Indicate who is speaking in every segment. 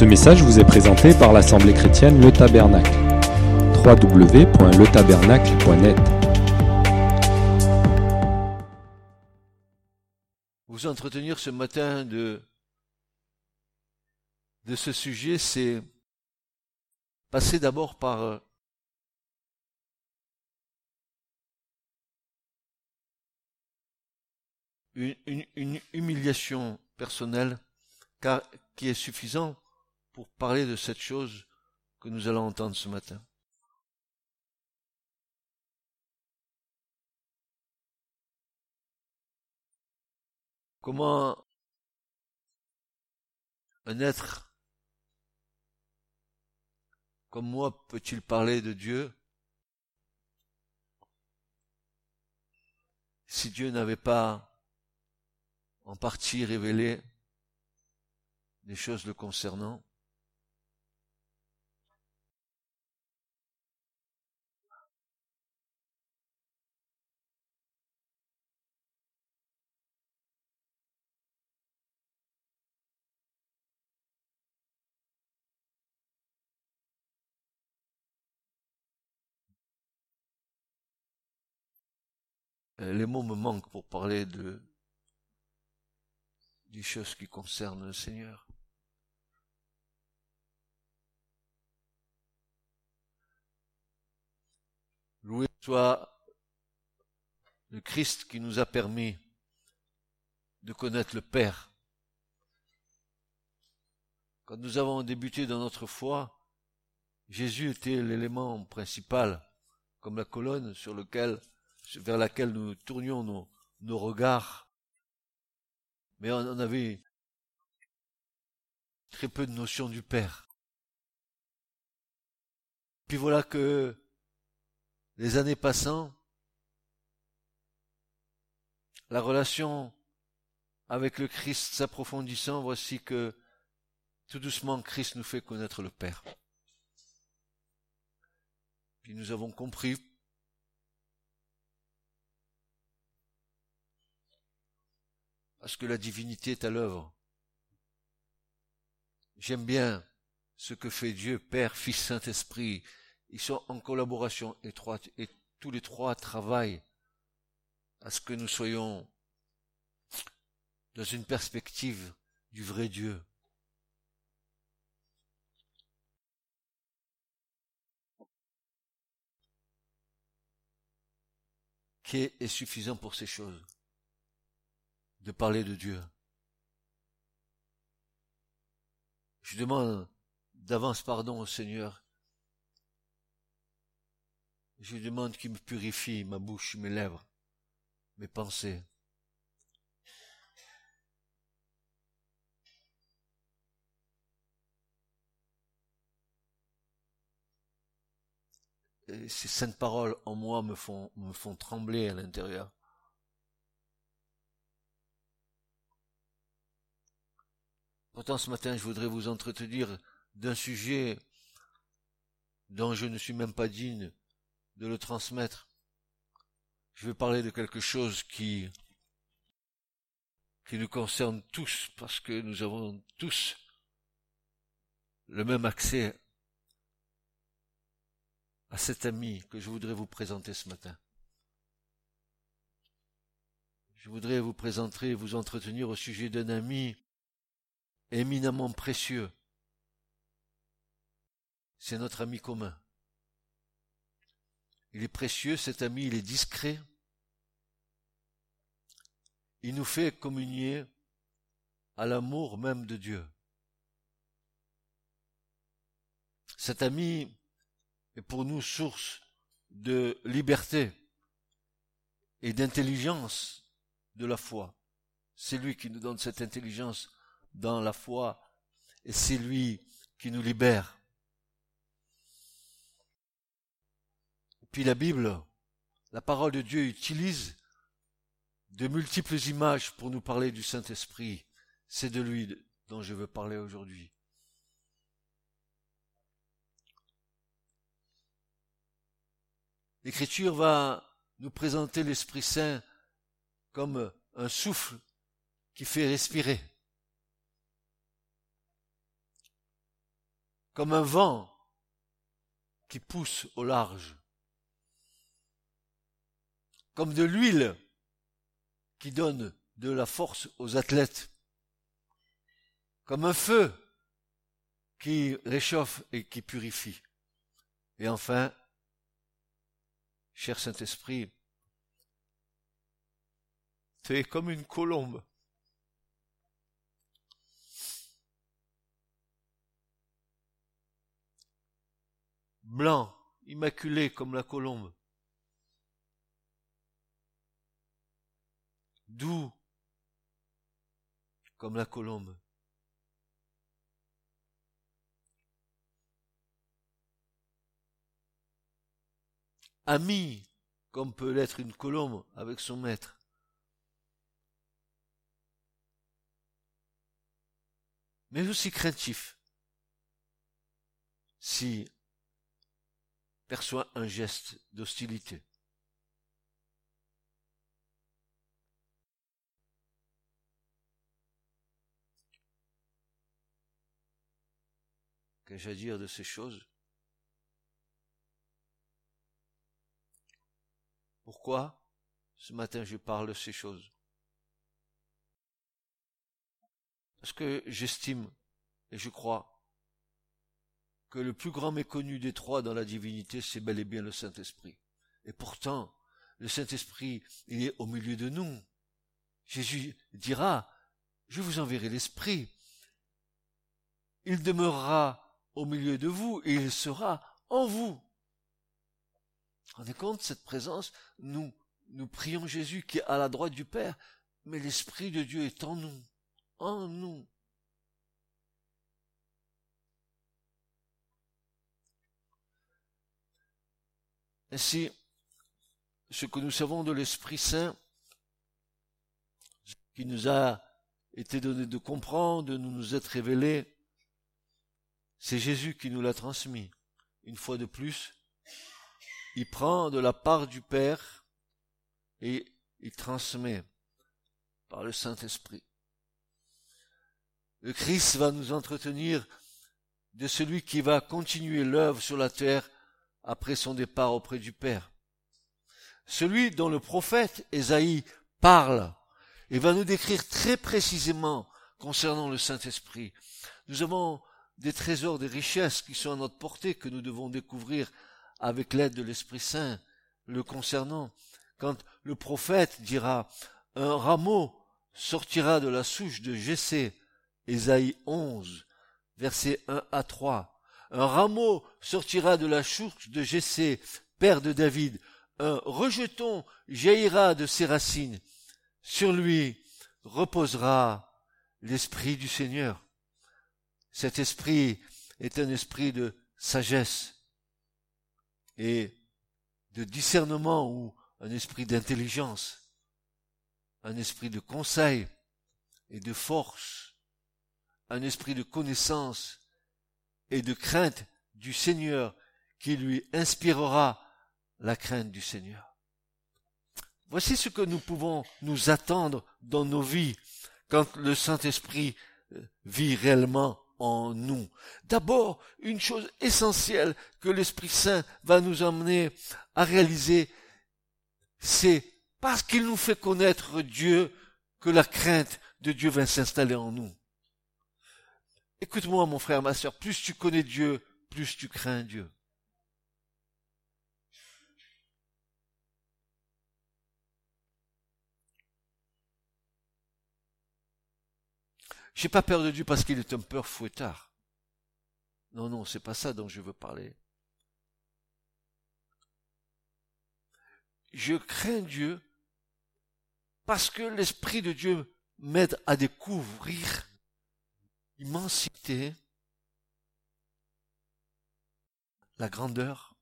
Speaker 1: Ce message vous est présenté par l'Assemblée chrétienne Le Tabernacle. www.letabernacle.net
Speaker 2: Vous entretenir ce matin de, de ce sujet, c'est passer d'abord par euh, une, humiliation personnelle qui est suffisant pour parler de cette chose que nous allons entendre ce matin. Comment un être comme moi peut-il parler de Dieu si Dieu n'avait pas en partie révélé des choses le concernant? Les mots me manquent pour parler de des choses qui concernent le Seigneur. Loué soit le Christ qui nous a permis de connaître le Père. Quand nous avons débuté dans notre foi, Jésus était l'élément principal, comme la colonne sur lequel vers laquelle nous tournions nos, regards. Mais on, avait très peu de notion du Père. Puis voilà que les années passant, la relation avec le Christ s'approfondissant, voici que tout doucement Christ nous fait connaître le Père. Puis nous avons compris parce que la divinité est à l'œuvre. J'aime bien ce que fait Dieu, Père, Fils, Saint-Esprit. Ils sont en collaboration étroite et tous les trois travaillent à ce que nous soyons dans une perspective du vrai Dieu. qui est suffisant pour ces choses? De parler de Dieu. Je demande d'avance pardon au Seigneur. Je demande qu'il me purifie ma bouche, mes lèvres, mes pensées. Ces saintes paroles en moi me font, me font trembler à l'intérieur. Pourtant, ce matin, je voudrais vous entretenir d'un sujet dont je ne suis même pas digne de le transmettre. Je veux parler de quelque chose qui, nous concerne tous, parce que nous avons tous le même accès à cet ami que je voudrais vous présenter ce matin. Je voudrais vous présenter, vous entretenir au sujet d'un ami éminemment précieux. C'est notre ami commun. Il est précieux, cet ami, il est discret. Il nous fait communier à l'amour même de Dieu. Cet ami est pour nous source de liberté et d'intelligence de la foi. C'est lui qui nous donne cette intelligence dans la foi, et c'est lui qui nous libère. Et puis la Bible, la parole de Dieu utilise de multiples images pour nous parler du Saint-Esprit. C'est de lui dont je veux parler aujourd'hui. L'Écriture va nous présenter l'Esprit Saint comme un souffle qui fait respirer. Comme un vent qui pousse au large, comme de l'huile qui donne de la force aux athlètes, comme un feu qui réchauffe et qui purifie. Et enfin, cher Saint-Esprit, tu es comme une colombe. Blanc, immaculé comme la colombe. Doux comme la colombe. Ami comme peut l'être une colombe avec son maître. mais aussi craintif si perçoit un geste d'hostilité. Qu'ai-je à dire de ces choses? Pourquoi ce matin je parle de ces choses? Parce que j'estime et je crois que le plus grand méconnu des trois dans la divinité, c'est bel et bien le Saint-Esprit. Et pourtant, le Saint-Esprit, il est au milieu de nous. Jésus dira, je vous enverrai l'Esprit. Il demeurera au milieu de vous et il sera en vous. Rendez compte, cette présence, nous, nous prions Jésus qui est à la droite du Père, mais l'Esprit de Dieu est en nous en nous. Ainsi, ce que nous savons de l'Esprit Saint, qui nous a été donné de comprendre, de nous être révélé, c'est Jésus qui nous l'a transmis. Une fois de plus, il prend de la part du Père et il transmet par le Saint-Esprit. Le Christ va nous entretenir de celui qui va continuer l'œuvre sur la terre après son départ auprès du Père. Celui dont le prophète Ésaïe parle et va nous décrire très précisément concernant le Saint-Esprit. Nous avons des trésors, des richesses qui sont à notre portée que nous devons découvrir avec l'aide de l'Esprit Saint le concernant. Quand le prophète dira un rameau sortira de la souche de Jessé Ésaïe 11, versets 1 à 3. Un rameau sortira de la chouche de Jessé, père de David. Un rejeton jaillira de ses racines. Sur lui reposera l'esprit du Seigneur. Cet esprit est un esprit de sagesse et de discernement ou un esprit d'intelligence, un esprit de conseil et de force un esprit de connaissance et de crainte du Seigneur qui lui inspirera la crainte du Seigneur. Voici ce que nous pouvons nous attendre dans nos vies quand le Saint-Esprit euh, vit réellement en nous. D'abord, une chose essentielle que l'Esprit Saint va nous emmener à réaliser, c'est parce qu'il nous fait connaître Dieu que la crainte de Dieu va s'installer en nous. Écoute-moi, mon frère, ma soeur, plus tu connais Dieu, plus tu crains Dieu. J'ai pas peur de Dieu parce qu'il est un peur fouettard. Non, non, c'est pas ça dont je veux parler. Je crains Dieu parce que l'Esprit de Dieu m'aide à découvrir l'immensité, la grandeur,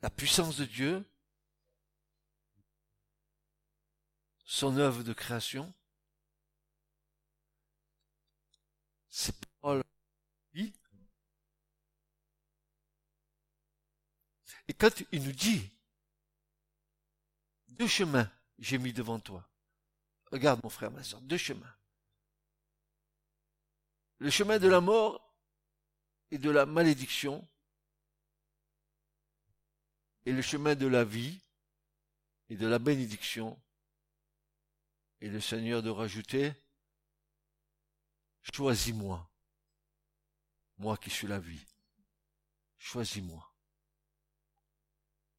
Speaker 2: la puissance de Dieu, son œuvre de création, ses paroles, Et quand il nous dit, deux chemins j'ai mis devant toi. Regarde mon frère, ma soeur, deux chemins le chemin de la mort et de la malédiction, et le chemin de la vie et de la bénédiction, et le Seigneur de rajouter, choisis-moi, moi qui suis la vie, choisis-moi.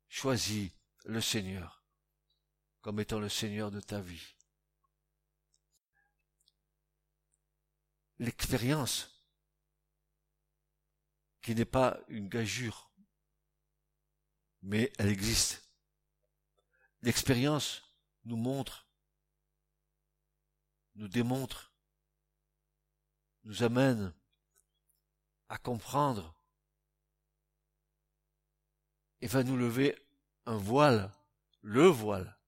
Speaker 2: Choisis le Seigneur comme étant le Seigneur de ta vie. L'expérience, qui n'est pas une gageure, mais elle existe. L'expérience nous montre, nous démontre, nous amène à comprendre et va nous lever un voile, le voile,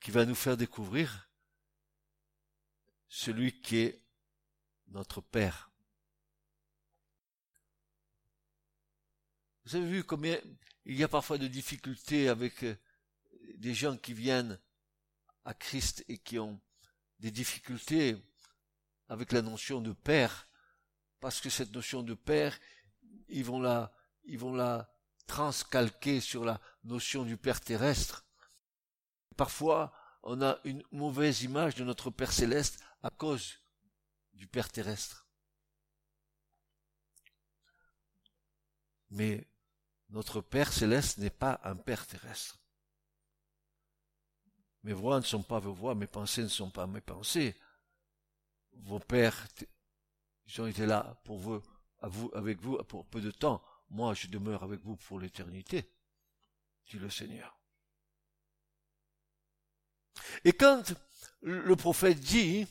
Speaker 2: qui va nous faire découvrir celui qui est notre Père. Vous avez vu combien il y a parfois de difficultés avec euh, des gens qui viennent à Christ et qui ont des difficultés avec la notion de Père, parce que cette notion de Père, ils vont la, ils vont la transcalquer sur la notion du Père terrestre. Parfois, on a une mauvaise image de notre Père céleste à cause du Père terrestre. Mais notre Père céleste n'est pas un Père terrestre. Mes voix ne sont pas vos voix, mes pensées ne sont pas mes pensées. Vos pères, ils ont été là pour vous, avec vous pour peu de temps. Moi, je demeure avec vous pour l'éternité, dit le Seigneur. Et quand le prophète dit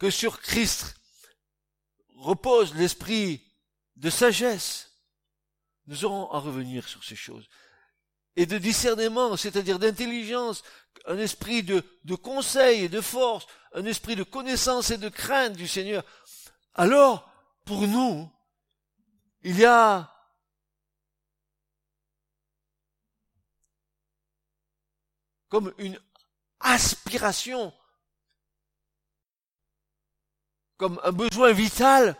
Speaker 2: que sur Christ repose l'esprit de sagesse. Nous aurons à revenir sur ces choses. Et de discernement, c'est-à-dire d'intelligence, un esprit de, conseil et de force, un esprit de connaissance et de crainte du Seigneur. Alors, pour nous, il y a comme une aspiration, comme un besoin vital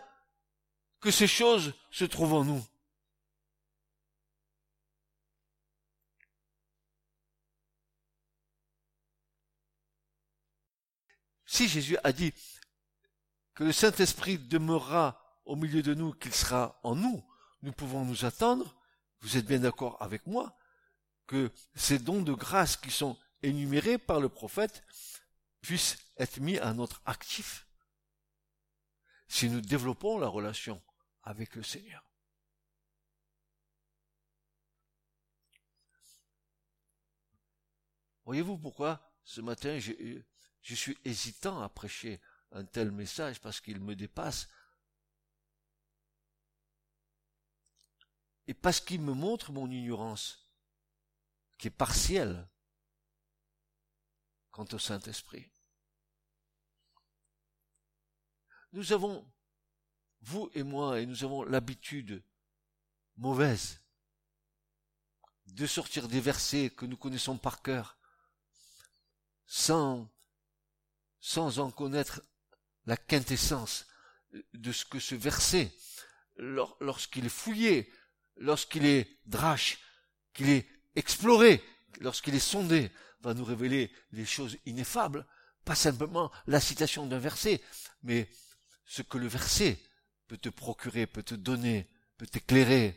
Speaker 2: que ces choses se trouvent en nous. Si Jésus a dit que le Saint-Esprit demeurera au milieu de nous, qu'il sera en nous, nous pouvons nous attendre, vous êtes bien d'accord avec moi, que ces dons de grâce qui sont énumérés par le prophète puissent être mis à notre actif si nous développons la relation avec le Seigneur. Voyez-vous pourquoi ce matin je, suis hésitant à prêcher un tel message parce qu'il me dépasse et parce qu'il me montre mon ignorance qui est partielle quant au Saint-Esprit. Nous avons vous et moi, et nous avons l'habitude mauvaise de sortir des versets que nous connaissons par cœur, sans, sans en connaître la quintessence de ce que ce verset, lorsqu'il est fouillé, lorsqu'il est drache, qu'il est exploré, lorsqu'il est sondé, va nous révéler des choses ineffables, pas simplement la citation d'un verset, mais ce que le verset peut te procurer, peut te donner, peut t'éclairer,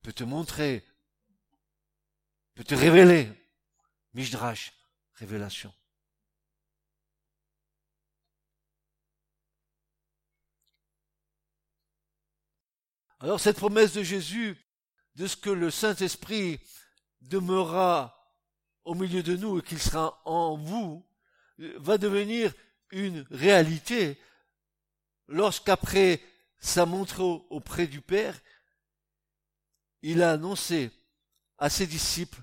Speaker 2: peut te montrer, peut te révéler. Mishdrash, révélation. Alors cette promesse de Jésus, de ce que le Saint-Esprit demeurera au milieu de nous et qu'il sera en vous, va devenir une réalité lorsqu'après sa montrée auprès du Père, il a annoncé à ses disciples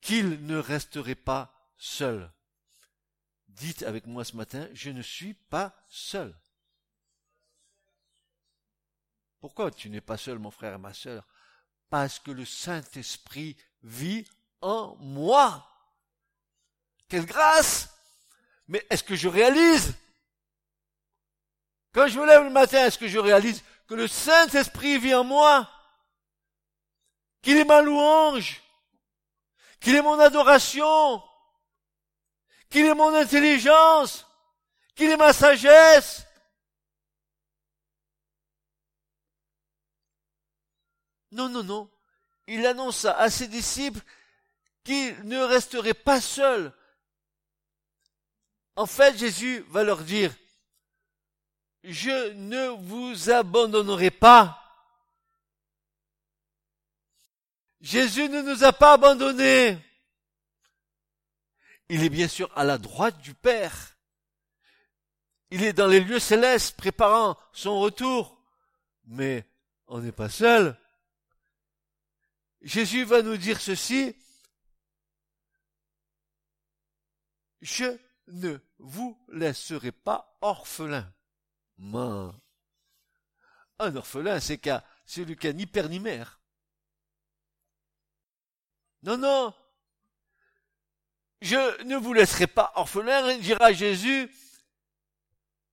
Speaker 2: qu'il ne resterait pas seul. Dites avec moi ce matin, je ne suis pas seul. Pourquoi tu n'es pas seul, mon frère et ma sœur? Parce que le Saint-Esprit vit en moi. Quelle grâce Mais est-ce que je réalise Quand je me lève le matin, est-ce que je réalise que le Saint-Esprit vit en moi? Qu'il est ma louange? Qu'il est mon adoration? Qu'il est mon intelligence? Qu'il est ma sagesse? Non, non, non. Il annonce à ses disciples qu'ils ne resteraient pas seuls. En fait, Jésus va leur dire, je ne vous abandonnerai pas. Jésus ne nous a pas abandonnés. Il est bien sûr à la droite du Père. Il est dans les lieux célestes préparant son retour. Mais on n'est pas seul. Jésus va nous dire ceci. Je ne vous laisserai pas Un orphelin, c'est qu'à celui qui a ni père ni mère. Non, non. Je ne vous laisserai pas orphelin, dira Jésus,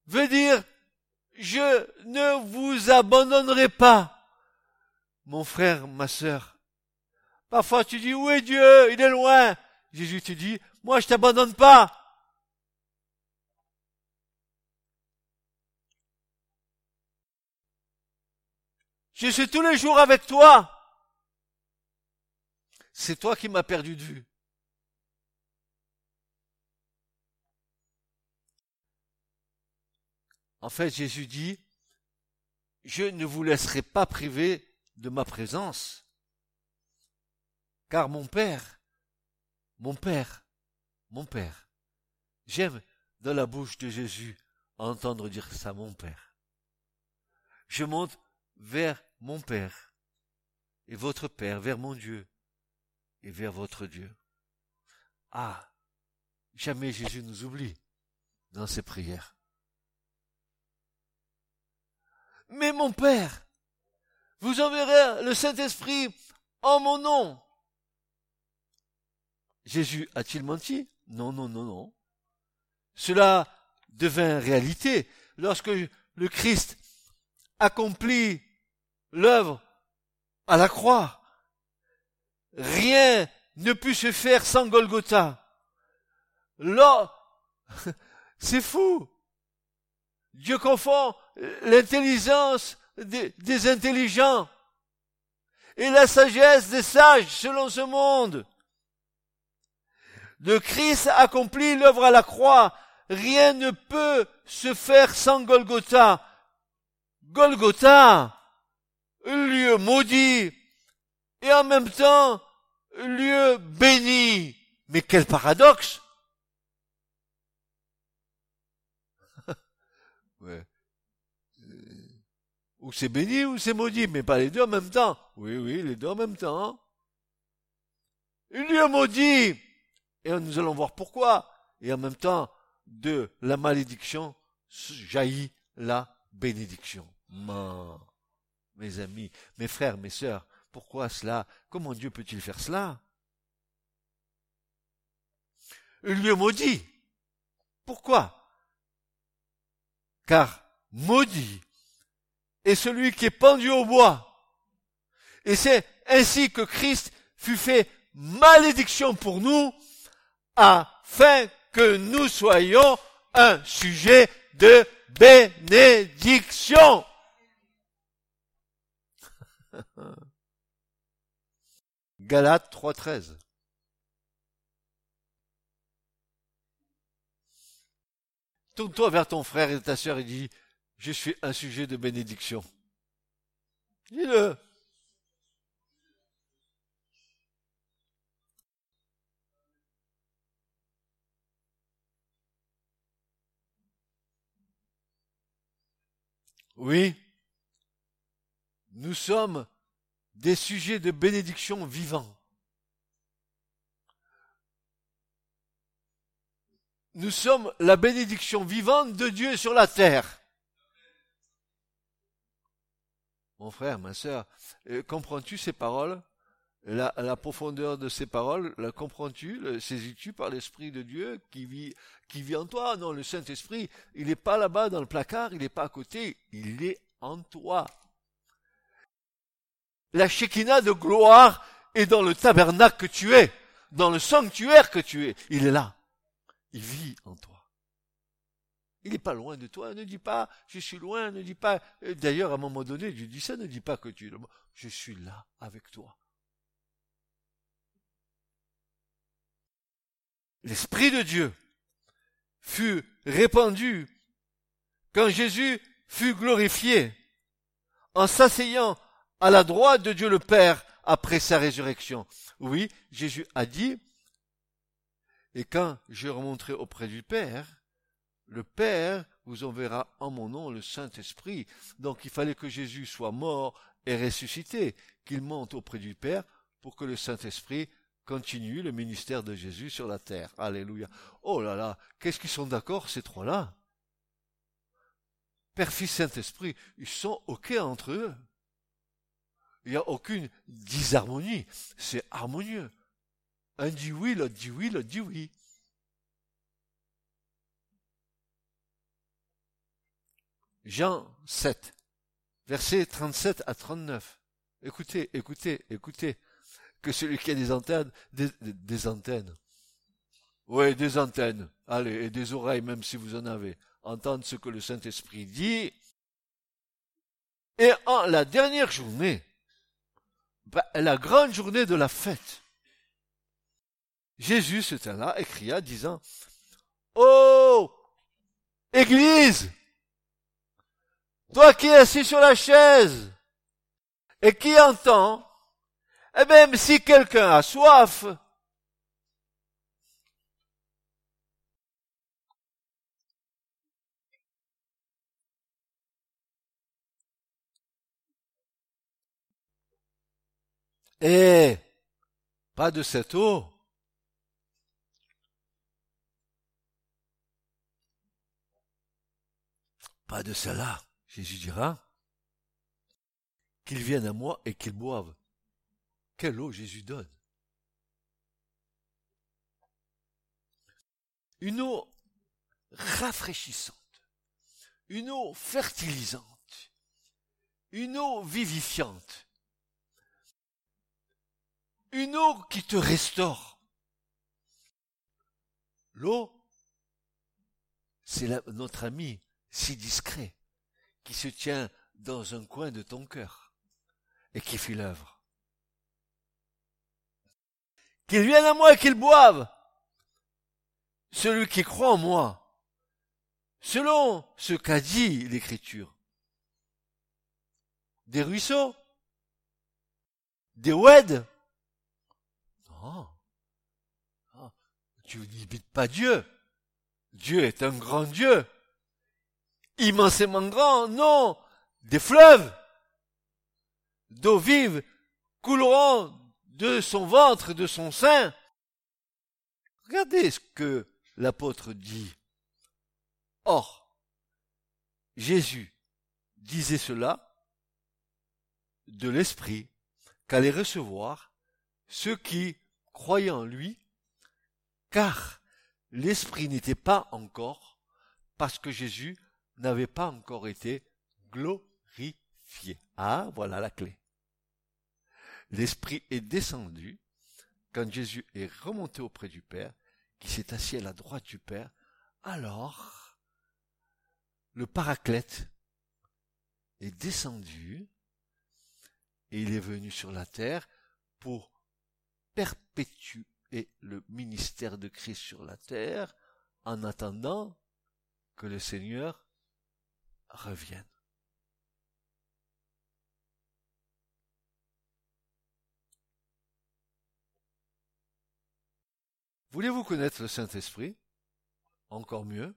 Speaker 2: veut dire, je ne vous abandonnerai pas. Mon frère, ma sœur, Parfois tu dis, où est Dieu? Il est loin. Jésus te dit, moi je t'abandonne pas. Je suis tous les jours avec toi. C'est toi qui m'as perdu de vue. En fait, Jésus dit, je ne vous laisserai pas priver de ma présence. Car mon Père, mon Père, mon Père, j'aime dans la bouche de Jésus entendre dire ça, mon Père. Je monte vers mon Père et votre Père, vers mon Dieu et vers votre Dieu. Ah, jamais Jésus nous oublie dans ses prières. Mais mon Père, vous enverrez le Saint-Esprit en mon nom. Jésus a-t-il menti? Non, non, non, non. Cela devint réalité lorsque le Christ accomplit l'œuvre à la croix. Rien ne put se faire sans Golgotha. Là, c'est fou. Dieu confond l'intelligence des, des intelligents et la sagesse des sages selon ce monde. Le Christ accomplit l'œuvre à la croix. Rien ne peut se faire sans Golgotha. Golgotha, lieu maudit, et en même temps, lieu béni. Mais quel paradoxe. Euh, ou c'est béni ou c'est maudit, mais pas les deux en même temps. Oui, oui, les deux en même temps. Lieu maudit, et nous allons voir pourquoi. Et en même temps, de la malédiction jaillit la bénédiction. Mes amis, mes frères, mes sœurs, pourquoi cela? Comment Dieu peut-il faire cela? Un lieu maudit. Pourquoi? Car maudit est celui qui est pendu au bois. Et c'est ainsi que Christ fut fait malédiction pour nous afin que nous soyons un sujet de bénédiction. Galates 3.13 Tourne-toi vers ton frère et ta sœur et dis, je suis un sujet de bénédiction. Dis-le. Oui, nous sommes des sujets de bénédiction vivants. Nous sommes la bénédiction vivante de Dieu sur la terre. Mon frère, ma sœur, euh, comprends-tu ces paroles? La, profondeur de ces paroles, la comprends-tu, saisis-tu par l'Esprit de Dieu qui vit, qui vit en toi? Non, le Saint-Esprit, il n'est pas là-bas dans le placard, il n'est pas à côté, il est en toi. La Shekinah de gloire est dans le tabernacle que tu es, dans le sanctuaire que tu es. Il est là. Il vit en toi. Il n'est pas loin de toi. Ne dis pas, je suis loin. Ne dis pas. D'ailleurs, à un moment donné, je dis ça. Ne dis pas que tu es loin. Je suis là avec toi. L'Esprit de Dieu fut répandu quand Jésus fut glorifié en s'asseyant à la droite de Dieu le Père après sa résurrection. Oui, Jésus a dit, et quand je remonterai auprès du Père, le Père vous enverra en mon nom le Saint-Esprit. Donc il fallait que Jésus soit mort et ressuscité, qu'il monte auprès du Père pour que le Saint-Esprit continue le ministère de Jésus sur la terre. Alléluia. Oh là là, qu'est-ce qu'ils sont d'accord ces trois-là? Père, Fils, Saint-Esprit, ils sont OK entre eux. Il n'y a aucune disharmonie. C'est harmonieux. Un dit oui, l'autre dit oui, l'autre dit oui. Jean 7, versets 37 à 39. Écoutez, écoutez, écoutez, que celui qui a des antennes, des, antennes. Oui, des antennes. Allez, et des oreilles, même si vous en avez. Entendre ce que le Saint-Esprit dit. Et en la dernière journée, la grande journée de la fête, Jésus se tint là et cria, disant, Oh, Église, toi qui es assis sur la chaise et qui entends, et même si quelqu'un a soif, et pas de cette eau, pas de cela. Jésus dira, qu'ils viennent à moi et qu'ils boivent. Quelle eau Jésus donne. Une eau rafraîchissante, une eau fertilisante, une eau vivifiante, une eau qui te restaure. L'eau, c'est notre ami si discret qui se tient dans un coin de ton cœur et qui fait l'œuvre. Qu'ils viennent à moi et qu'ils boivent. Celui qui croit en moi, selon ce qu'a dit l'Écriture. Des ruisseaux Des weds Non. Ah, tu n'imites pas Dieu. Dieu est un grand Dieu immensément grand, non, des fleuves d'eau vive couleront de son ventre, de son sein. Regardez ce que l'apôtre dit. Or, Jésus disait cela de l'Esprit qu'allait recevoir ceux qui croyaient en lui, car l'Esprit n'était pas encore, parce que Jésus n'avait pas encore été glorifié. Ah, voilà la clé. L'Esprit est descendu quand Jésus est remonté auprès du Père, qui s'est assis à la droite du Père, alors le Paraclète est descendu et il est venu sur la terre pour perpétuer le ministère de Christ sur la terre en attendant que le Seigneur reviennent. Voulez-vous connaître le Saint-Esprit? Encore mieux.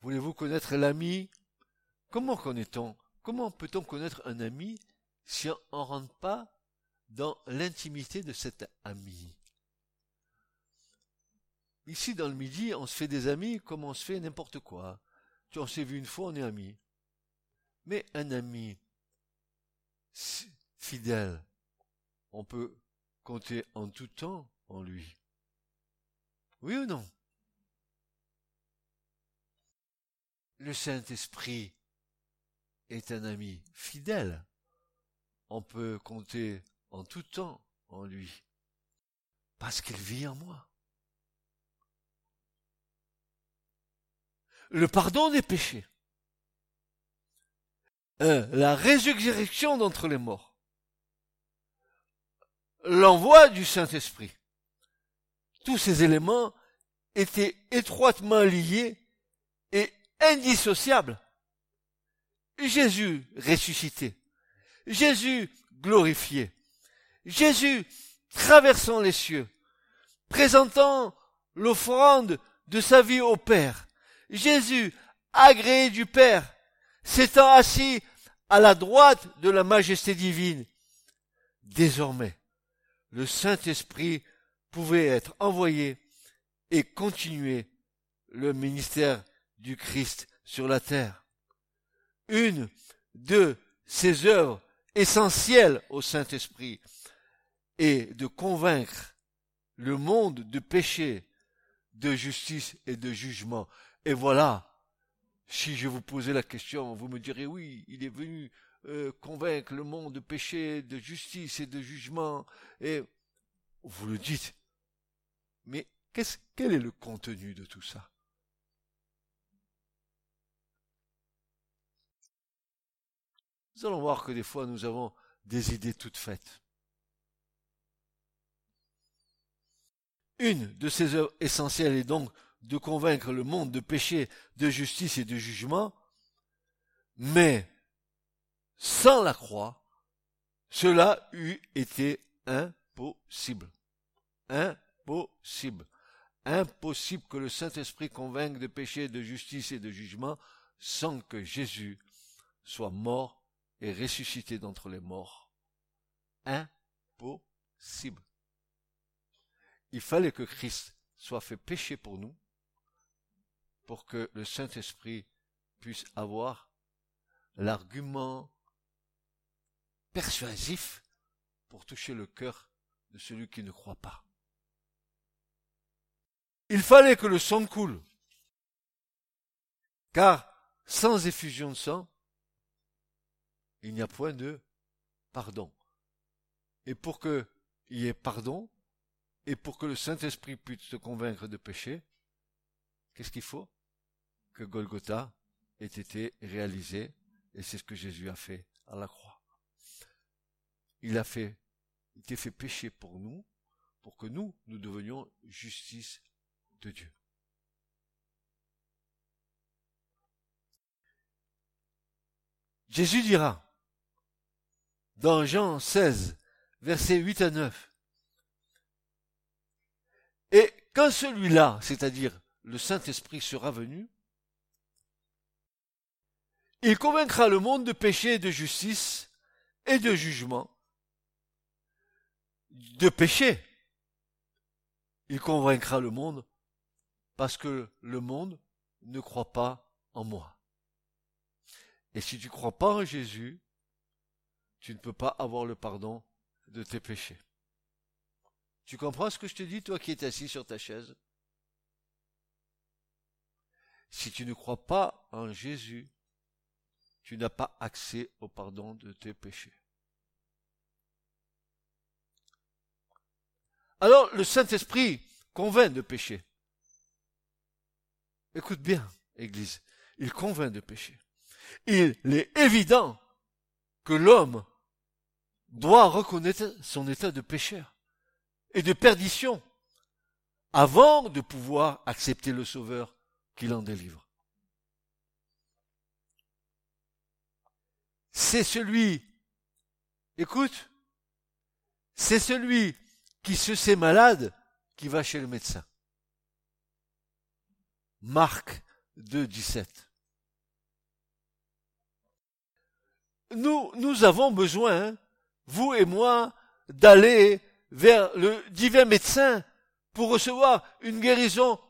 Speaker 2: Voulez-vous connaître l'ami? Comment connaît-on? Comment peut-on connaître un ami si on ne rentre pas dans l'intimité de cet ami Ici, dans le midi, on se fait des amis comme on se fait n'importe quoi. Tu on s'est vu une fois, on est amis. Mais un ami fidèle, on peut compter en tout temps en lui. Oui ou non? Le Saint-Esprit est un ami fidèle. On peut compter en tout temps en lui. Parce qu'il vit en moi. Le pardon des péchés. la résurrection d'entre les morts. L'envoi du Saint-Esprit. Tous ces éléments étaient étroitement liés et indissociables. Jésus ressuscité. Jésus glorifié. Jésus traversant les cieux, présentant l'offrande de sa vie au Père. Jésus, agréé du Père, s'étant assis à la droite de la majesté divine. Désormais, le Saint-Esprit pouvait être envoyé et continuer le ministère du Christ sur la terre. Une de ses œuvres essentielles au Saint-Esprit est de convaincre le monde de péché, de justice et de jugement. Et voilà, si je vous posais la question, vous me direz oui, il est venu euh, convaincre le monde de péché, de justice et de jugement. Et vous le dites. Mais qu'est-ce, quel est le contenu de tout ça? Nous allons voir que des fois nous avons des idées toutes faites. Une de ces œuvres essentielles est donc de convaincre le monde de péché, de justice et de jugement, mais sans la croix, cela eût été impossible. Impossible. Impossible que le Saint-Esprit convainque de péché, de justice et de jugement sans que Jésus soit mort et ressuscité d'entre les morts. Impossible. Il fallait que Christ soit fait péché pour nous, pour que le Saint-Esprit puisse avoir l'argument persuasif pour toucher le cœur de celui qui ne croit pas. Il fallait que le sang coule, car sans effusion de sang, il n'y a point de pardon. Et pour qu'il y ait pardon, et pour que le Saint-Esprit puisse se convaincre de péché, qu'est-ce qu'il faut? Que Golgotha ait été réalisé, et c'est ce que Jésus a fait à la croix. Il a fait, il fait péché pour nous, pour que nous, nous devenions justice de Dieu. Jésus dira, dans Jean 16, versets 8 à 9, et quand celui-là, c'est-à-dire le Saint-Esprit sera venu, il convaincra le monde de péché et de justice et de jugement. De péché. Il convaincra le monde parce que le monde ne croit pas en moi. Et si tu ne crois pas en Jésus, tu ne peux pas avoir le pardon de tes péchés. Tu comprends ce que je te dis, toi qui es assis sur ta chaise? Si tu ne crois pas en Jésus, tu n'as pas accès au pardon de tes péchés. Alors le Saint-Esprit convainc de péché. Écoute bien, Église, il convainc de péché. Il est évident que l'homme doit reconnaître son état de pécheur et de perdition avant de pouvoir accepter le Sauveur qui l'en délivre. C'est celui, écoute, c'est celui qui se sait malade qui va chez le médecin. Marc 2, 17. Nous, nous avons besoin, hein, vous et moi, d'aller vers le divin médecin pour recevoir une guérison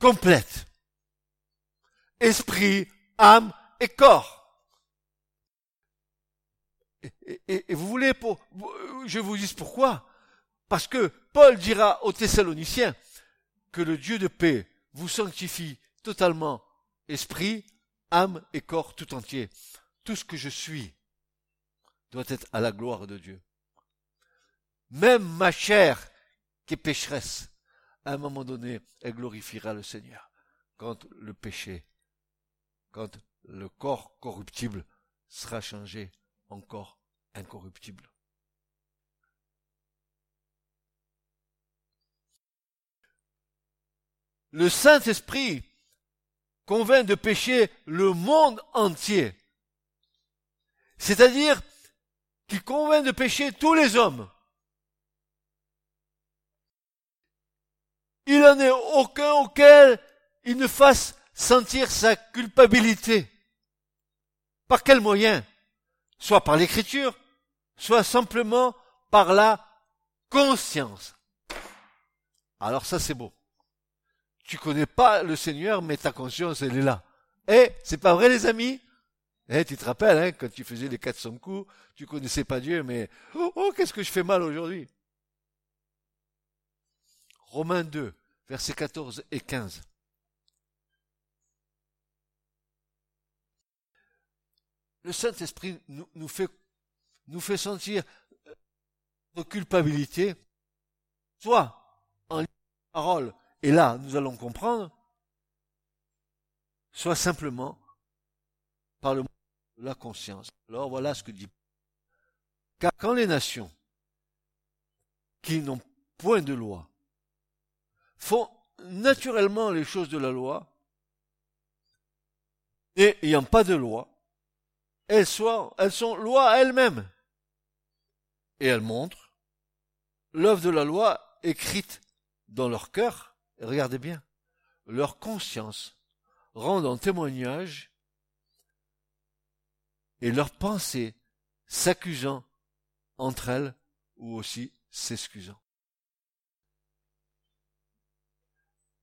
Speaker 2: complète. Esprit, âme et corps. et, vous voulez pour, je vous dis pourquoi? Parce que Paul dira aux Thessaloniciens que le Dieu de paix vous sanctifie totalement esprit, âme et corps tout entier. Tout ce que je suis doit être à la gloire de Dieu. Même ma chair qui est pécheresse, à un moment donné, elle glorifiera le Seigneur. Quand le péché, quand le corps corruptible sera changé en corps incorruptible. Le Saint-Esprit convainc de pécher le monde entier. C'est-à-dire qu'il convainc de pécher tous les hommes. Il n'en est aucun auquel il ne fasse sentir sa culpabilité. Par quel moyen Soit par l'écriture, soit simplement par la conscience. Alors ça c'est beau. Tu connais pas le Seigneur, mais ta conscience elle est là. Eh, c'est pas vrai les amis eh, tu te rappelles, hein, quand tu faisais les 400 coups, tu connaissais pas Dieu, mais oh, oh qu'est-ce que je fais mal aujourd'hui? Romains 2, versets 14 et 15. Le Saint-Esprit nous, fait, sentir notre culpabilité, soit en parole, et là nous allons comprendre, soit simplement par le la conscience. Alors voilà ce que dit. Car quand les nations qui n'ont point de loi font naturellement les choses de la loi, et ayant pas de loi, elles, sont, elles sont loi elles-mêmes. Et elles montrent l'œuvre de la loi écrite dans leur cœur, regardez bien, leur conscience rendant témoignage et leurs pensées s'accusant entre elles ou aussi s'excusant.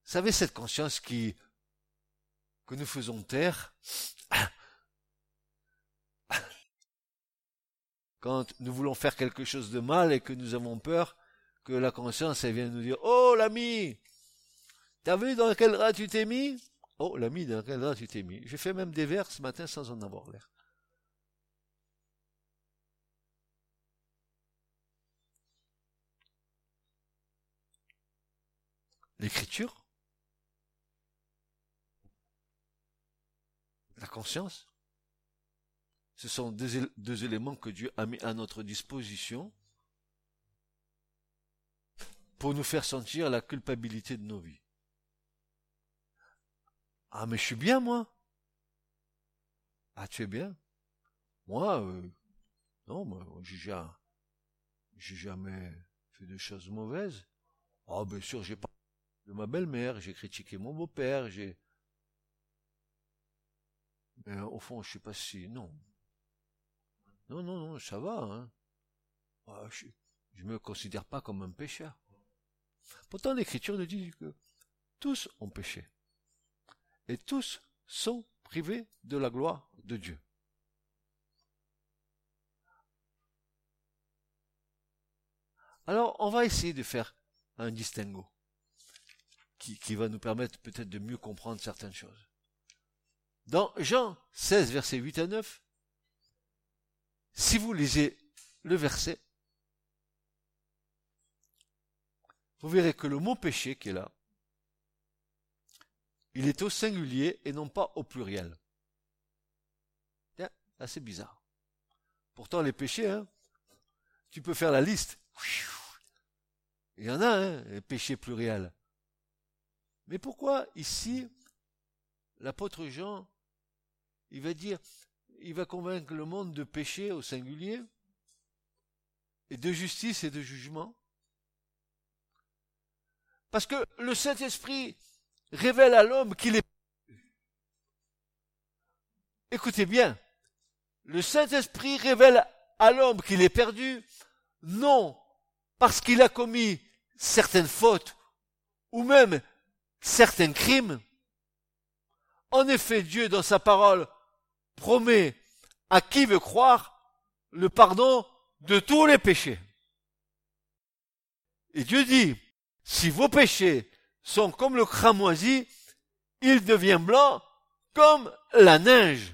Speaker 2: Savez, cette conscience qui, que nous faisons taire, quand nous voulons faire quelque chose de mal et que nous avons peur que la conscience elle vienne nous dire Oh l'ami, t'as vu dans quel drap tu t'es mis? Oh l'ami, dans quel drap tu t'es mis? J'ai fait même des vers ce matin sans en avoir l'air. l'écriture, conscience. Ce sont deux, éléments que Dieu a mis à notre disposition pour nous faire sentir la culpabilité de nos vies. Ah mais je suis bien moi. Ah tu es bien. Moi, euh, non, moi, j'ai jamais fait de choses mauvaises. Ah bien sûr, j'ai pas de ma belle-mère, j'ai critiqué mon beau-père, j'ai... Mais au fond, je sais pas si... Non. Non, non, non, ça va, hein. Ah, je, ne me considère pas comme un pécheur. Pourtant, l'Écriture nous dit que tous ont péché. Et tous sont privés de la gloire de Dieu. Alors, on va essayer de faire un distinguo qui, va nous permettre peut-être de mieux comprendre certaines choses. Dans Jean 16, versets 8 à 9, si vous lisez le verset, vous verrez que le mot péché qui est là, il est au singulier et non pas au pluriel. C'est assez bizarre. Pourtant, les péchés, hein, tu peux faire la liste. Il y en a, hein, les péchés pluriels. Mais pourquoi ici, l'apôtre Jean, il va dire, il va convaincre le monde de péché au singulier, et de justice et de jugement Parce que le Saint-Esprit révèle à l'homme qu'il est... Écoutez bien, le Saint-Esprit révèle à l'homme qu'il est perdu, non parce qu'il a commis certaines fautes, ou même certains crimes. En effet, Dieu, dans sa parole, promet à qui veut croire le pardon de tous les péchés. Et Dieu dit, si vos péchés sont comme le cramoisi, il devient blanc comme la neige.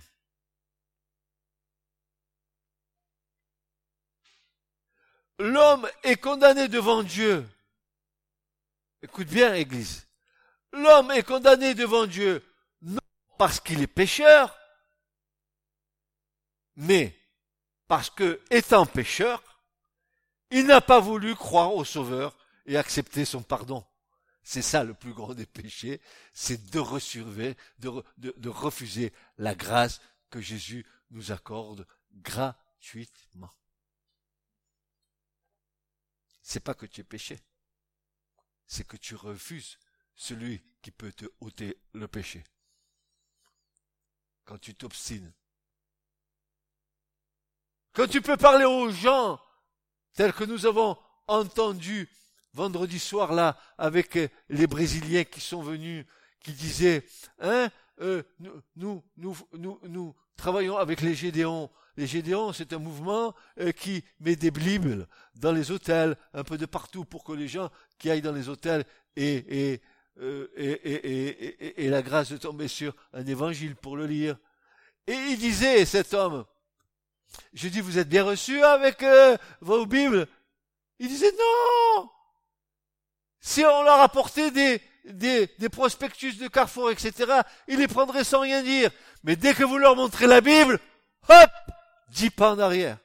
Speaker 2: L'homme est condamné devant Dieu. Écoute bien, Église. L'homme est condamné devant Dieu non parce qu'il est pécheur, mais parce que, étant pécheur, il n'a pas voulu croire au Sauveur et accepter son pardon. C'est ça le plus grand des péchés, c'est de, refuser la grâce que Jésus nous accorde gratuitement. C'est pas que tu es péché, c'est que tu refuses celui qui peut te ôter le péché. Quand tu t'obstines. Quand tu peux parler aux gens, tels que nous avons entendu vendredi soir là avec euh, les Brésiliens qui sont venus, qui disaient, hein, euh, nous, nous, nous, nous, travaillons avec les Gédéons. Les Gédéons, c'est un mouvement euh, qui met des bibles dans les hôtels, un peu de partout, pour que les gens qui aillent dans les hôtels aient, et la grâce de tomber sur un évangile pour le lire. Et il disait, cet homme, je dis, vous êtes bien reçus avec vos Bibles? Il disait, non si on leur apportait des, des, des prospectus de Carrefour, etc., ils les prendraient sans rien dire. Mais dès que vous leur montrez la Bible, hop, dix pas en arrière.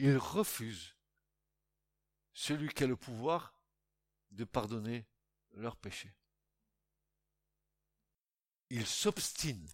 Speaker 2: Ils refusent celui qui a le pouvoir de pardonner leurs péchés. Ils s'obstinent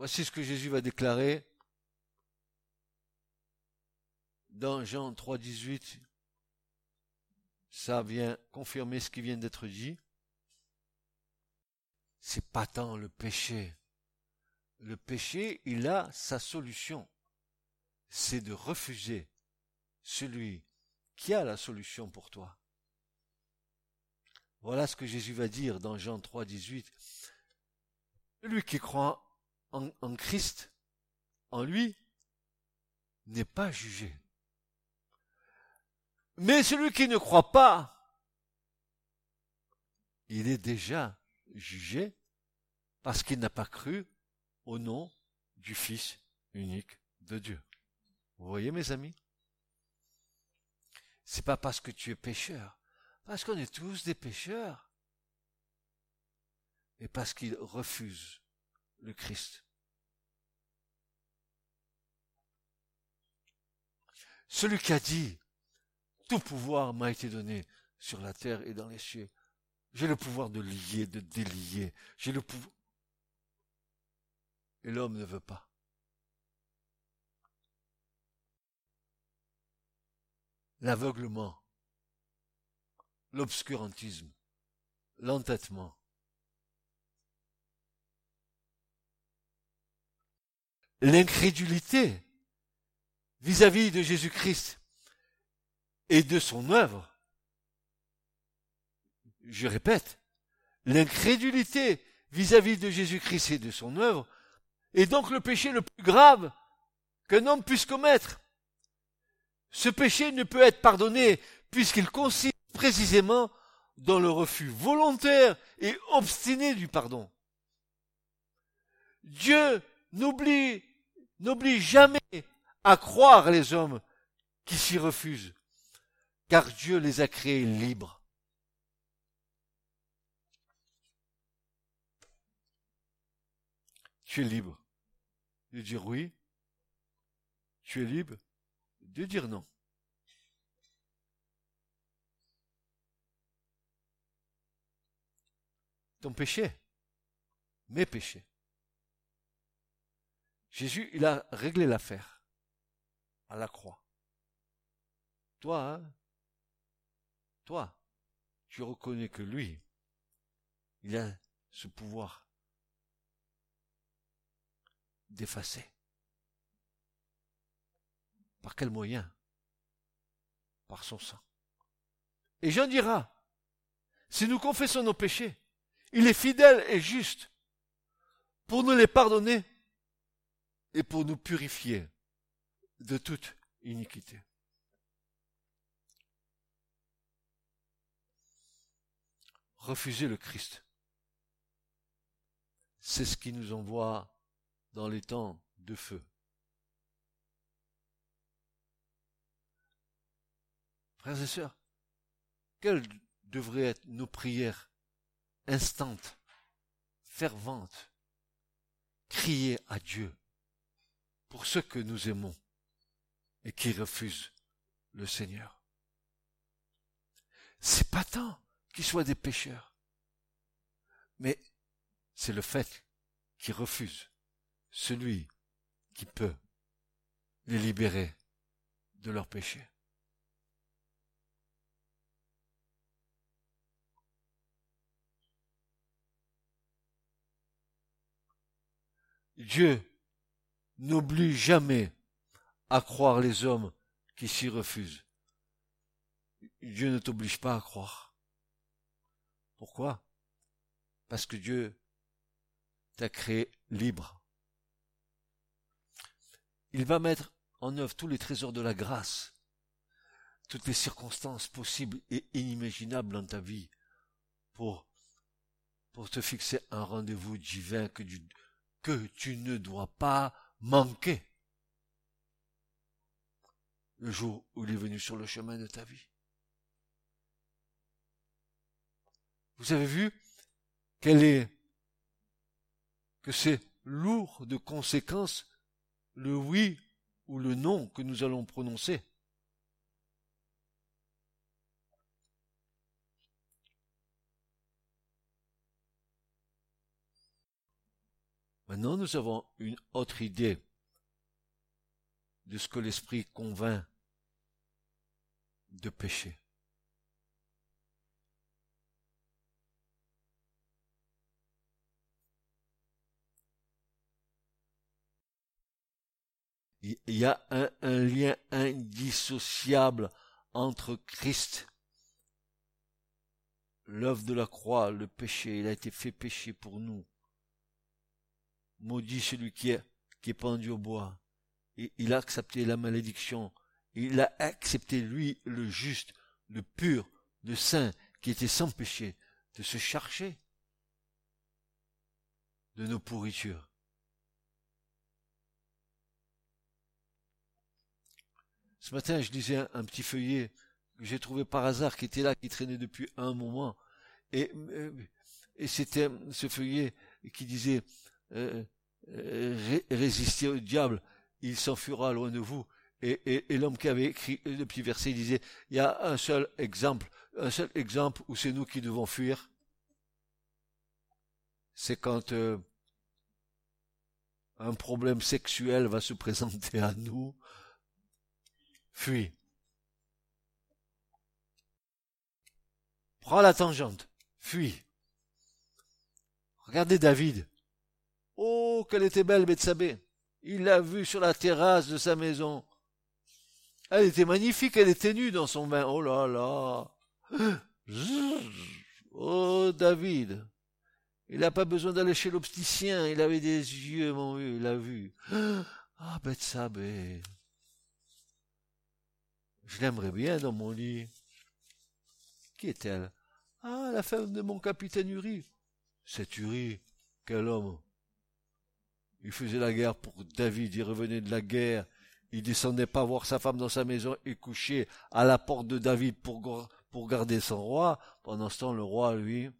Speaker 2: Voici ce que Jésus va déclarer dans Jean 3, 18. Ça vient confirmer ce qui vient d'être dit. C'est pas tant le péché. Le péché, il a sa solution. C'est de refuser celui qui a la solution pour toi. Voilà ce que Jésus va dire dans Jean 3, 18. Celui qui croit en, Christ, en lui, n'est pas jugé. Mais celui qui ne croit pas, il est déjà jugé parce qu'il n'a pas cru au nom du Fils unique de Dieu. Vous voyez mes amis? C'est pas parce que tu es pécheur, parce qu'on est tous des pécheurs, et parce qu'il refuse le Christ. Celui qui a dit, tout pouvoir m'a été donné sur la terre et dans les cieux. J'ai le pouvoir de lier, de délier. J'ai le pouvoir. Et l'homme ne veut pas. L'aveuglement, l'obscurantisme, l'entêtement, l'incrédulité vis-à-vis de Jésus-Christ et de son œuvre. Je répète, l'incrédulité vis-à-vis de Jésus-Christ et de son œuvre est donc le péché le plus grave qu'un homme puisse commettre. Ce péché ne peut être pardonné puisqu'il consiste précisément dans le refus volontaire et obstiné du pardon. Dieu n'oublie n'oublie jamais à croire les hommes qui s'y refusent, car Dieu les a créés libres. Tu es libre de dire oui, tu es libre de dire non. Ton péché, mes péchés, Jésus, il a réglé l'affaire à la croix. Toi, hein, toi, tu reconnais que lui, il a ce pouvoir d'effacer. Par quel moyen? Par son sang. Et Jean dira, si nous confessons nos péchés, il est fidèle et juste pour nous les pardonner et pour nous purifier de toute iniquité. Refuser le Christ, c'est ce qui nous envoie dans les temps de feu. Frères et sœurs, quelles devraient être nos prières instantes, ferventes, crier à Dieu pour ceux que nous aimons et qui refusent le Seigneur? C'est pas tant qu'ils soient des pécheurs, mais c'est le fait qu'ils refusent celui qui peut les libérer de leurs péchés. Dieu n'oublie jamais à croire les hommes qui s'y refusent. Dieu ne t'oblige pas à croire. Pourquoi? Parce que Dieu t'a créé libre. Il va mettre en œuvre tous les trésors de la grâce, toutes les circonstances possibles et inimaginables dans ta vie pour, pour te fixer un rendez-vous divin que, que tu ne dois pas manquer le jour où il est venu sur le chemin de ta vie. Vous avez vu quelle est que c'est lourd de conséquences le oui ou le non que nous allons prononcer. Maintenant, nous avons une autre idée de ce que l'Esprit convainc de pécher. Il y a un, lien indissociable entre Christ, l'œuvre de la croix, le péché, il a été fait péché pour nous, maudit celui qui est, qui est pendu au bois. Il a accepté la malédiction. Il a accepté, lui, le juste, le pur, le saint, qui était sans péché, de se charger de nos pourritures. Ce matin, je lisais un, petit feuillet que j'ai trouvé par hasard, qui était là, qui traînait depuis un moment. Et, euh, c'était ce feuillet qui disait euh, euh, résister au diable, il s'enfuira loin de vous. Et, l'homme qui avait écrit le petit verset disait, il y a un seul exemple, un seul exemple où c'est nous qui devons fuir. C'est quand un problème sexuel va se présenter à nous. Fuis. Prends la tangente. Fuis. Regardez David. Oh, qu'elle était belle, Bethsabée. Il l'a vue sur la terrasse de sa maison. Elle était magnifique, elle était nue dans son bain. Oh là là. Oh, David. Il n'a pas besoin d'aller chez l'opticien. Il avait des yeux, mon vieux, il l'a vu. Ah, Bethsabée. Je l'aimerais bien dans mon lit. Qui est-elle? Ah, la femme de mon capitaine Uri. C'est Uri. Quel homme. Il faisait la guerre pour David, il revenait de la guerre, il descendait pas voir sa femme dans sa maison et couchait à la porte de David pour, pour garder son roi. Pendant ce temps, le roi, lui,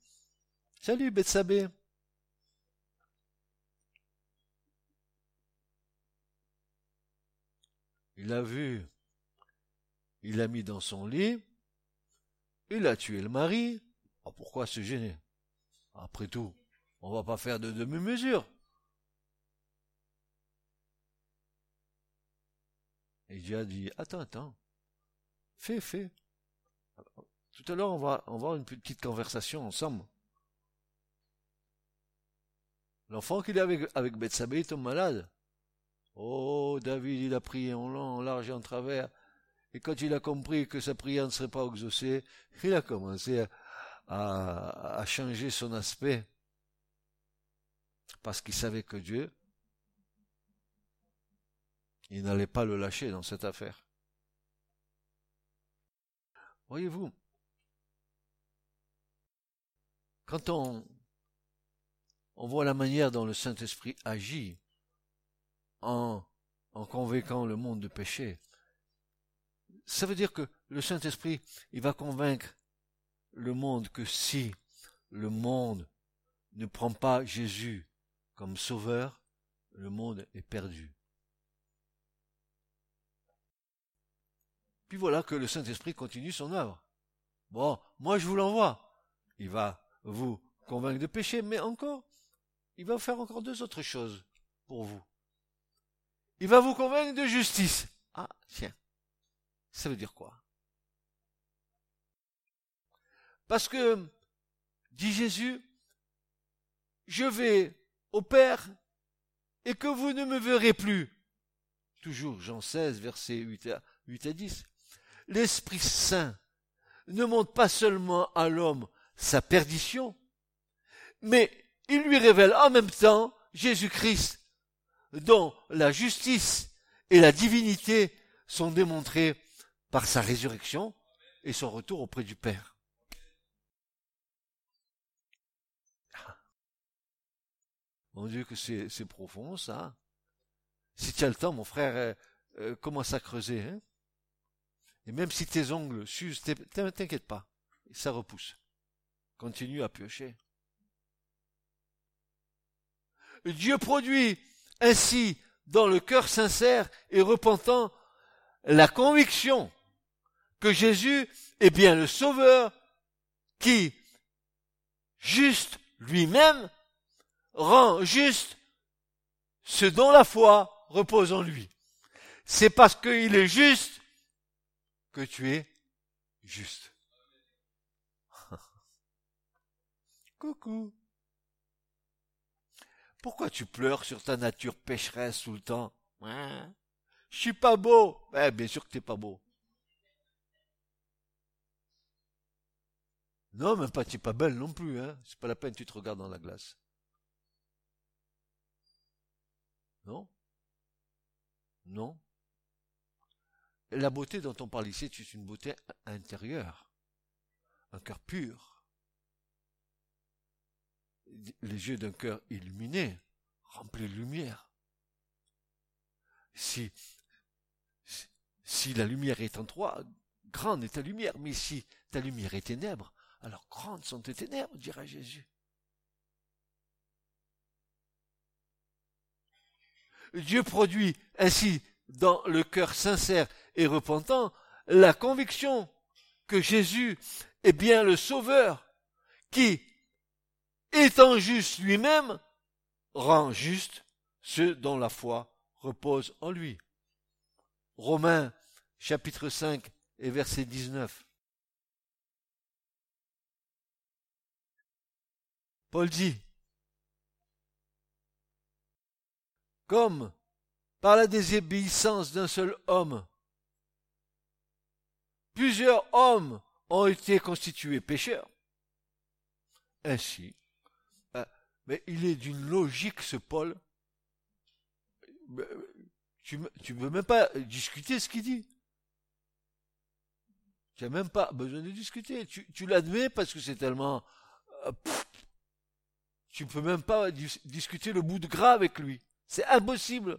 Speaker 2: salut Bethsabée. Il l'a vu, il l'a mis dans son lit, il a tué le mari. Ah, pourquoi se gêner? Après tout, on va pas faire de demi-mesure. Et Dieu a dit, attends, attends, fais, fais. Tout à l'heure, on va, avoir une petite conversation ensemble. L'enfant qu'il est avec, avec Bethsabée tombe malade. Oh, David, il a prié en long, en large et en travers. Et quand il a compris que sa prière ne serait pas exaucée, il a commencé à, changer son aspect. Parce qu'il savait que Dieu, il n'allait pas le lâcher dans cette affaire. Voyez-vous, quand on, on voit la manière dont le Saint-Esprit agit en, en convainquant le monde de péché, ça veut dire que le Saint-Esprit, il va convaincre le monde que si le monde ne prend pas Jésus comme sauveur, le monde est perdu. Puis voilà que le Saint-Esprit continue son œuvre. Bon, moi je vous l'envoie. Il va vous convaincre de péché, mais encore, il va faire encore deux autres choses pour vous. Il va vous convaincre de justice. Ah, tiens. Ça veut dire quoi? Parce que, dit Jésus, je vais au Père et que vous ne me verrez plus. Toujours Jean 16, versets 8 à, 8 à 10 l'Esprit Saint ne montre pas seulement à l'homme sa perdition, mais il lui révèle en même temps Jésus-Christ, dont la justice et la divinité sont démontrées par sa résurrection et son retour auprès du Père. Mon Dieu que c'est profond ça. Si tu as le temps, mon frère, euh, euh, commence à creuser. Hein et même si tes ongles s'usent, t'inquiète pas, ça repousse. Continue à piocher. Dieu produit ainsi dans le cœur sincère et repentant la conviction que Jésus est bien le Sauveur qui, juste lui-même, rend juste ce dont la foi repose en lui. C'est parce qu'il est juste que tu es juste. Coucou. Pourquoi tu pleures sur ta nature pécheresse tout le temps? Hein? Je suis pas beau. Eh, bien sûr que t'es pas beau. Non, même pas, tu pas belle non plus, hein. C'est pas la peine, tu te regardes dans la glace. Non? Non? La beauté dont on parle ici, c'est une beauté intérieure, un cœur pur, les yeux d'un cœur illuminé, rempli de lumière. Si, si la lumière est en toi, grande est ta lumière, mais si ta lumière est ténèbre, alors grandes sont tes ténèbres, dira Jésus. Dieu produit ainsi dans le cœur sincère et repentant la conviction que Jésus est bien le Sauveur qui, étant juste lui-même, rend juste ceux dont la foi repose en lui. Romains chapitre 5 et verset 19. Paul dit, comme par la désobéissance d'un seul homme, plusieurs hommes ont été constitués pécheurs. Ainsi, euh, mais il est d'une logique ce Paul. Tu ne peux même pas discuter ce qu'il dit. Tu n'as même pas besoin de discuter. Tu, l'admets parce que c'est tellement... Euh, tu ne peux même pas discuter le bout de gras avec lui. C'est impossible.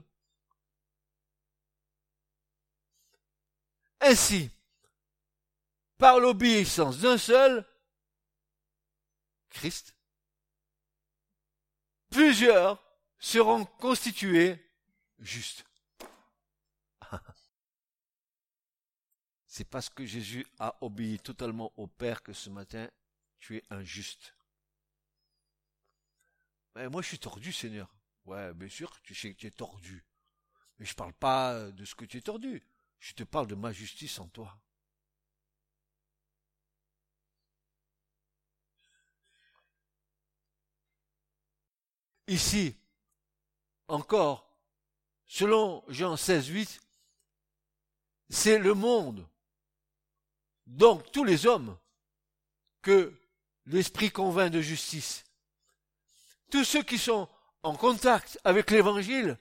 Speaker 2: Ainsi, par l'obéissance d'un seul, Christ, plusieurs seront constitués justes. C'est parce que Jésus a obéi totalement au Père que ce matin, tu es injuste moi je suis tordu, Seigneur. Ouais, bien sûr, tu sais que tu es tordu. Mais je ne parle pas de ce que tu es tordu. Je te parle de ma justice en toi. Ici, encore, selon Jean 16, 8, c'est le monde, donc tous les hommes, que l'Esprit convainc de justice, tous ceux qui sont en contact avec l'Évangile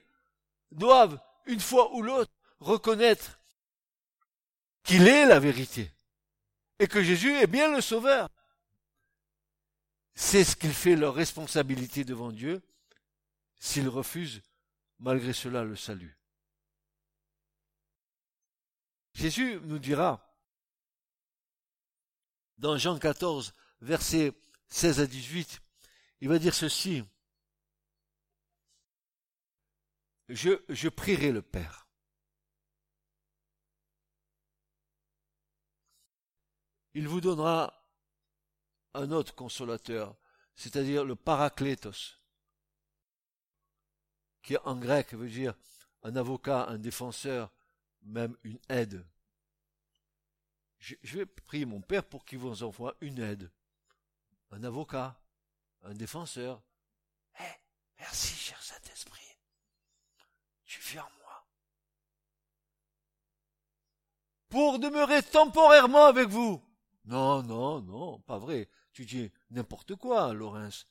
Speaker 2: doivent, une fois ou l'autre, reconnaître qu'il est la vérité et que Jésus est bien le Sauveur. C'est ce qu'il fait leur responsabilité devant Dieu s'ils refusent malgré cela le salut. Jésus nous dira dans Jean 14, versets 16 à 18, il va dire ceci. Je, prierai le Père. Il vous donnera un autre consolateur, c'est-à-dire le paraclétos, qui en grec veut dire un avocat, un défenseur, même une aide. Je, vais prier mon Père pour qu'il vous envoie une aide, un avocat, un défenseur. Eh, merci, cher Saint-Esprit. Tu viens en moi. Pour demeurer temporairement avec vous. Non, non, non, pas vrai. Tu dis n'importe quoi, Laurence.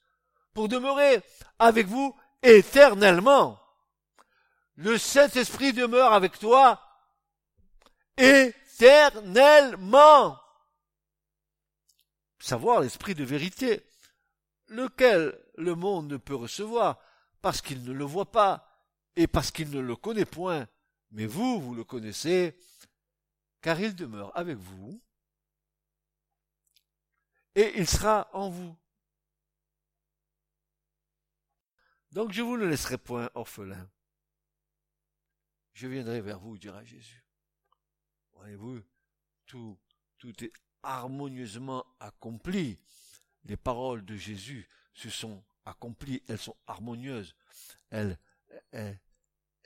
Speaker 2: Pour demeurer avec vous éternellement. Le Saint-Esprit demeure avec toi éternellement. Savoir l'Esprit de vérité, lequel le monde ne peut recevoir, parce qu'il ne le voit pas, et parce qu'il ne le connaît point. Mais vous, vous le connaissez, car il demeure avec vous, et il sera en vous. Donc je vous ne laisserai point orphelin. Je viendrai vers vous, dira Jésus. Voyez-vous, tout, tout est harmonieusement accompli. Les paroles de Jésus se sont accomplies, elles sont harmonieuses, elles,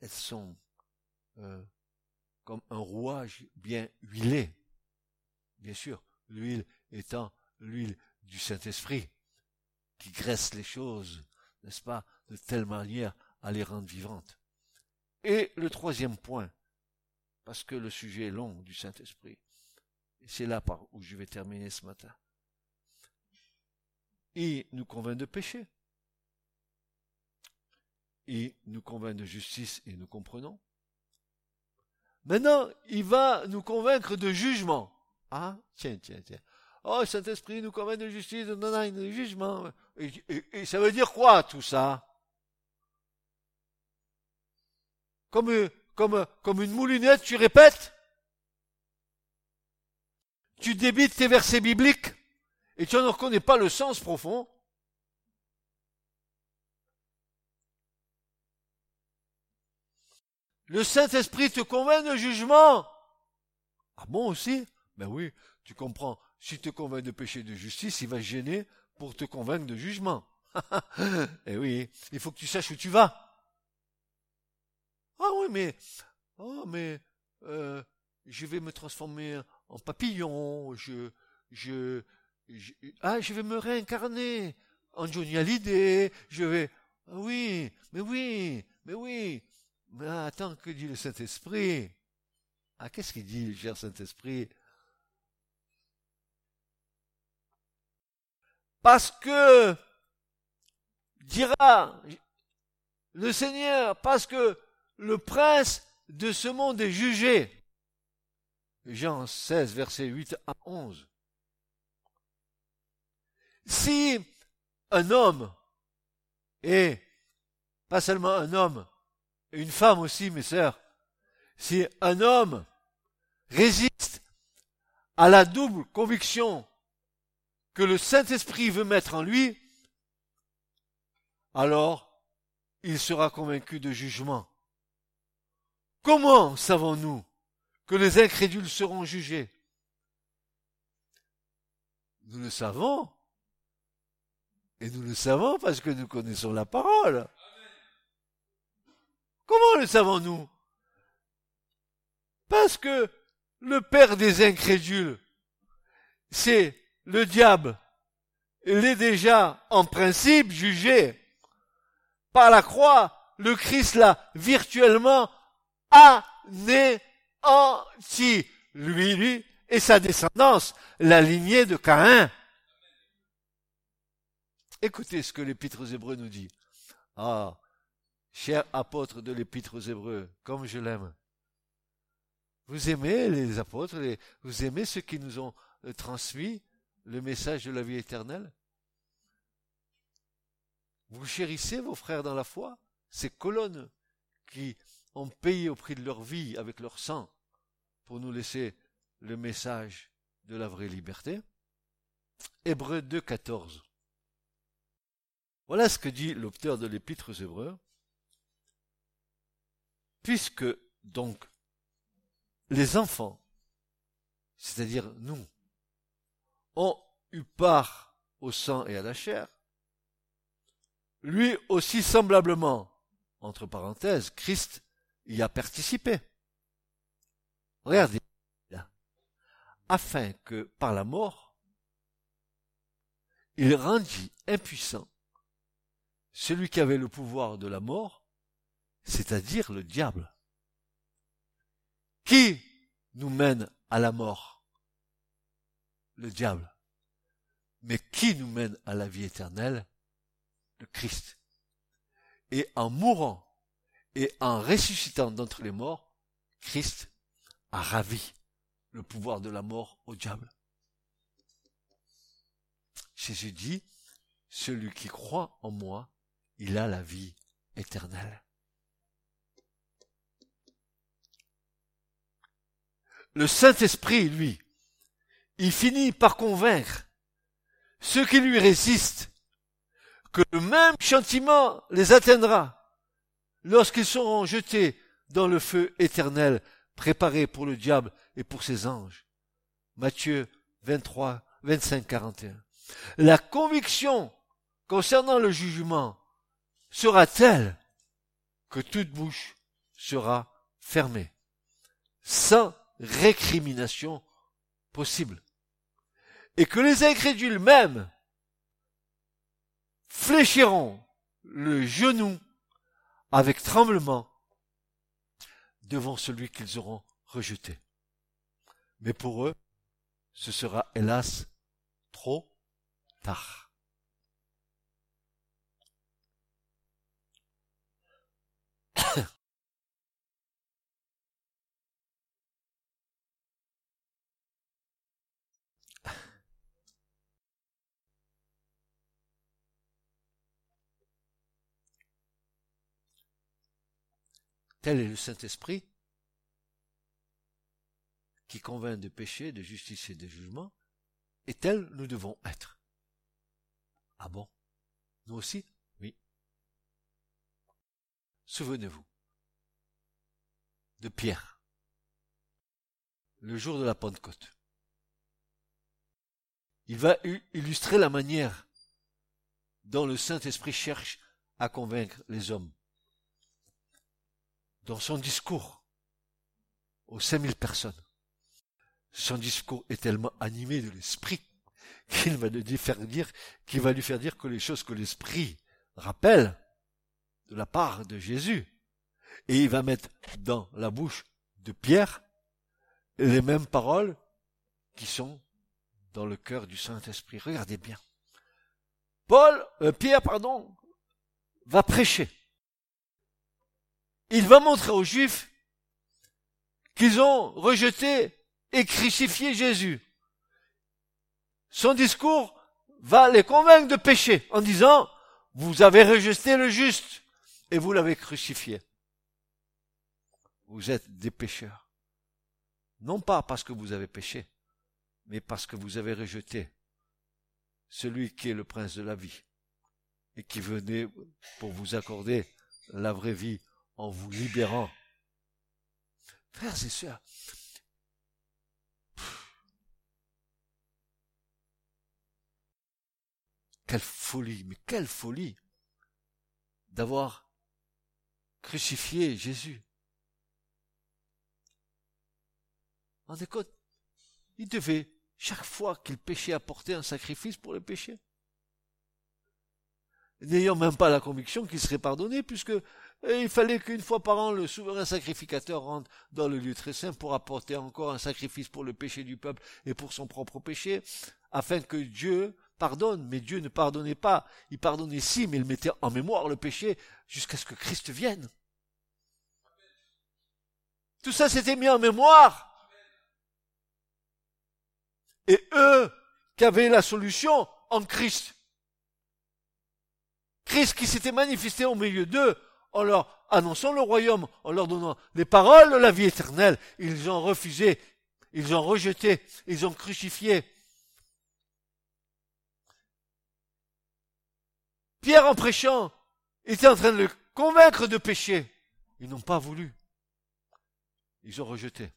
Speaker 2: sont euh, comme un rouage bien huilé. Bien sûr, l'huile étant l'huile du Saint-Esprit, qui graisse les choses, n'est-ce pas, de telle manière à les rendre vivantes. Et le troisième point, parce que le sujet est long du Saint-Esprit, et c'est là par où je vais terminer ce matin. Il nous convainc de péché. Il nous convainc de justice et nous comprenons. Maintenant, il va nous convaincre de jugement. Ah, tiens, tiens, tiens. Oh, Saint-Esprit nous convainc de justice, de, de jugement. Et, ça veut dire quoi tout ça? Comme, comme, comme une moulinette, tu répètes? Tu débites tes versets bibliques? Et tu ne reconnais pas le sens profond Le Saint-Esprit te convainc de jugement. Ah bon aussi? Ben oui, tu comprends. S'il te convainc de péché de justice, il va gêner pour te convaincre de jugement. eh oui, il faut que tu saches où tu vas. Ah oui, mais, oh, mais, euh, je vais me transformer en papillon, je, je, ah, je vais me réincarner en Johnny Hallyday, je vais, ah oui, mais oui, mais oui, mais attends, que dit le Saint-Esprit? Ah, qu'est-ce qu'il dit, cher Saint-Esprit? Parce que, dira le Seigneur, parce que le prince de ce monde est jugé. Jean 16, verset 8 à 11. Si un homme, et pas seulement un homme, une femme aussi, mes sœurs, si un homme résiste à la double conviction que le Saint-Esprit veut mettre en lui, alors il sera convaincu de jugement. Comment savons-nous que les incrédules seront jugés? Nous le savons. Et nous le savons parce que nous connaissons la parole. Comment le savons-nous? Parce que le père des incrédules, c'est le diable. Il est déjà en principe jugé par la croix, le Christ l'a virtuellement anéanti. Lui, lui, et sa descendance, la lignée de Caïn. Écoutez ce que l'épître aux Hébreux nous dit. Ah, cher apôtre de l'épître aux Hébreux, comme je l'aime. Vous aimez les apôtres, vous aimez ceux qui nous ont euh, transmis le message de la vie éternelle? Vous chérissez vos frères dans la foi, ces colonnes qui ont payé au prix de leur vie avec leur sang pour nous laisser le message de la vraie liberté? Hébreux 2, 14. Voilà ce que dit l'auteur de l'épître aux Hébreux. Puisque donc les enfants, c'est-à-dire nous, ont eu part au sang et à la chair, lui aussi semblablement, entre parenthèses, Christ y a participé. Regardez afin que par la mort, il rendit impuissant celui qui avait le pouvoir de la mort, c'est-à-dire le diable. Qui nous mène à la mort? Le diable. Mais qui nous mène à la vie éternelle? Le Christ. Et en mourant et en ressuscitant d'entre les morts, Christ a ravi le pouvoir de la mort au diable. Jésus dit, celui qui croit en moi, il a la vie éternelle. Le Saint-Esprit, lui, il finit par convaincre ceux qui lui résistent que le même chantiment les atteindra lorsqu'ils seront jetés dans le feu éternel préparé pour le diable et pour ses anges. Matthieu 23, 25, 41. La conviction concernant le jugement sera telle que toute bouche sera fermée, sans récrimination possible. Et que les incrédules même fléchiront le genou avec tremblement devant celui qu'ils auront rejeté. Mais pour eux, ce sera hélas trop tard. Tel est le Saint-Esprit qui convainc de péché, de justice et de jugement, et tel nous devons être. Ah bon? Nous aussi? Oui. Souvenez-vous de Pierre, le jour de la Pentecôte. Il va illustrer la manière dont le Saint-Esprit cherche à convaincre les hommes. Dans son discours aux 5000 personnes, son discours est tellement animé de l'esprit qu'il va lui faire dire, va lui faire dire que les choses que l'esprit rappelle de la part de Jésus, et il va mettre dans la bouche de Pierre les mêmes paroles qui sont dans le cœur du Saint-Esprit. Regardez bien. Paul, euh, Pierre, pardon, va prêcher. Il va montrer aux Juifs qu'ils ont rejeté et crucifié Jésus. Son discours va les convaincre de pécher en disant, vous avez rejeté le juste et vous l'avez crucifié. Vous êtes des pécheurs. Non pas parce que vous avez péché, mais parce que vous avez rejeté celui qui est le prince de la vie et qui venait pour vous accorder la vraie vie en vous libérant. Frères et sœurs, quelle folie, mais quelle folie d'avoir crucifié Jésus. Rendez compte, il devait chaque fois qu'il péchait apporter un sacrifice pour le péché. n'ayant même pas la conviction qu'il serait pardonné, puisque eh, il fallait qu'une fois par an le souverain sacrificateur rentre dans le lieu très saint pour apporter encore un sacrifice pour le péché du peuple et pour son propre péché, afin que Dieu pardonne. Mais Dieu ne pardonnait pas. Il pardonnait si, mais il mettait en mémoire le péché jusqu'à ce que Christ vienne. Tout ça s'était mis en mémoire. Et eux qui avaient la solution en Christ. Christ qui s'était manifesté au milieu d'eux en leur annonçant le royaume, en leur donnant les paroles de la vie éternelle. Ils ont refusé, ils ont rejeté, ils ont crucifié. Pierre en prêchant était en train de le convaincre de pécher. Ils n'ont pas voulu. Ils ont rejeté.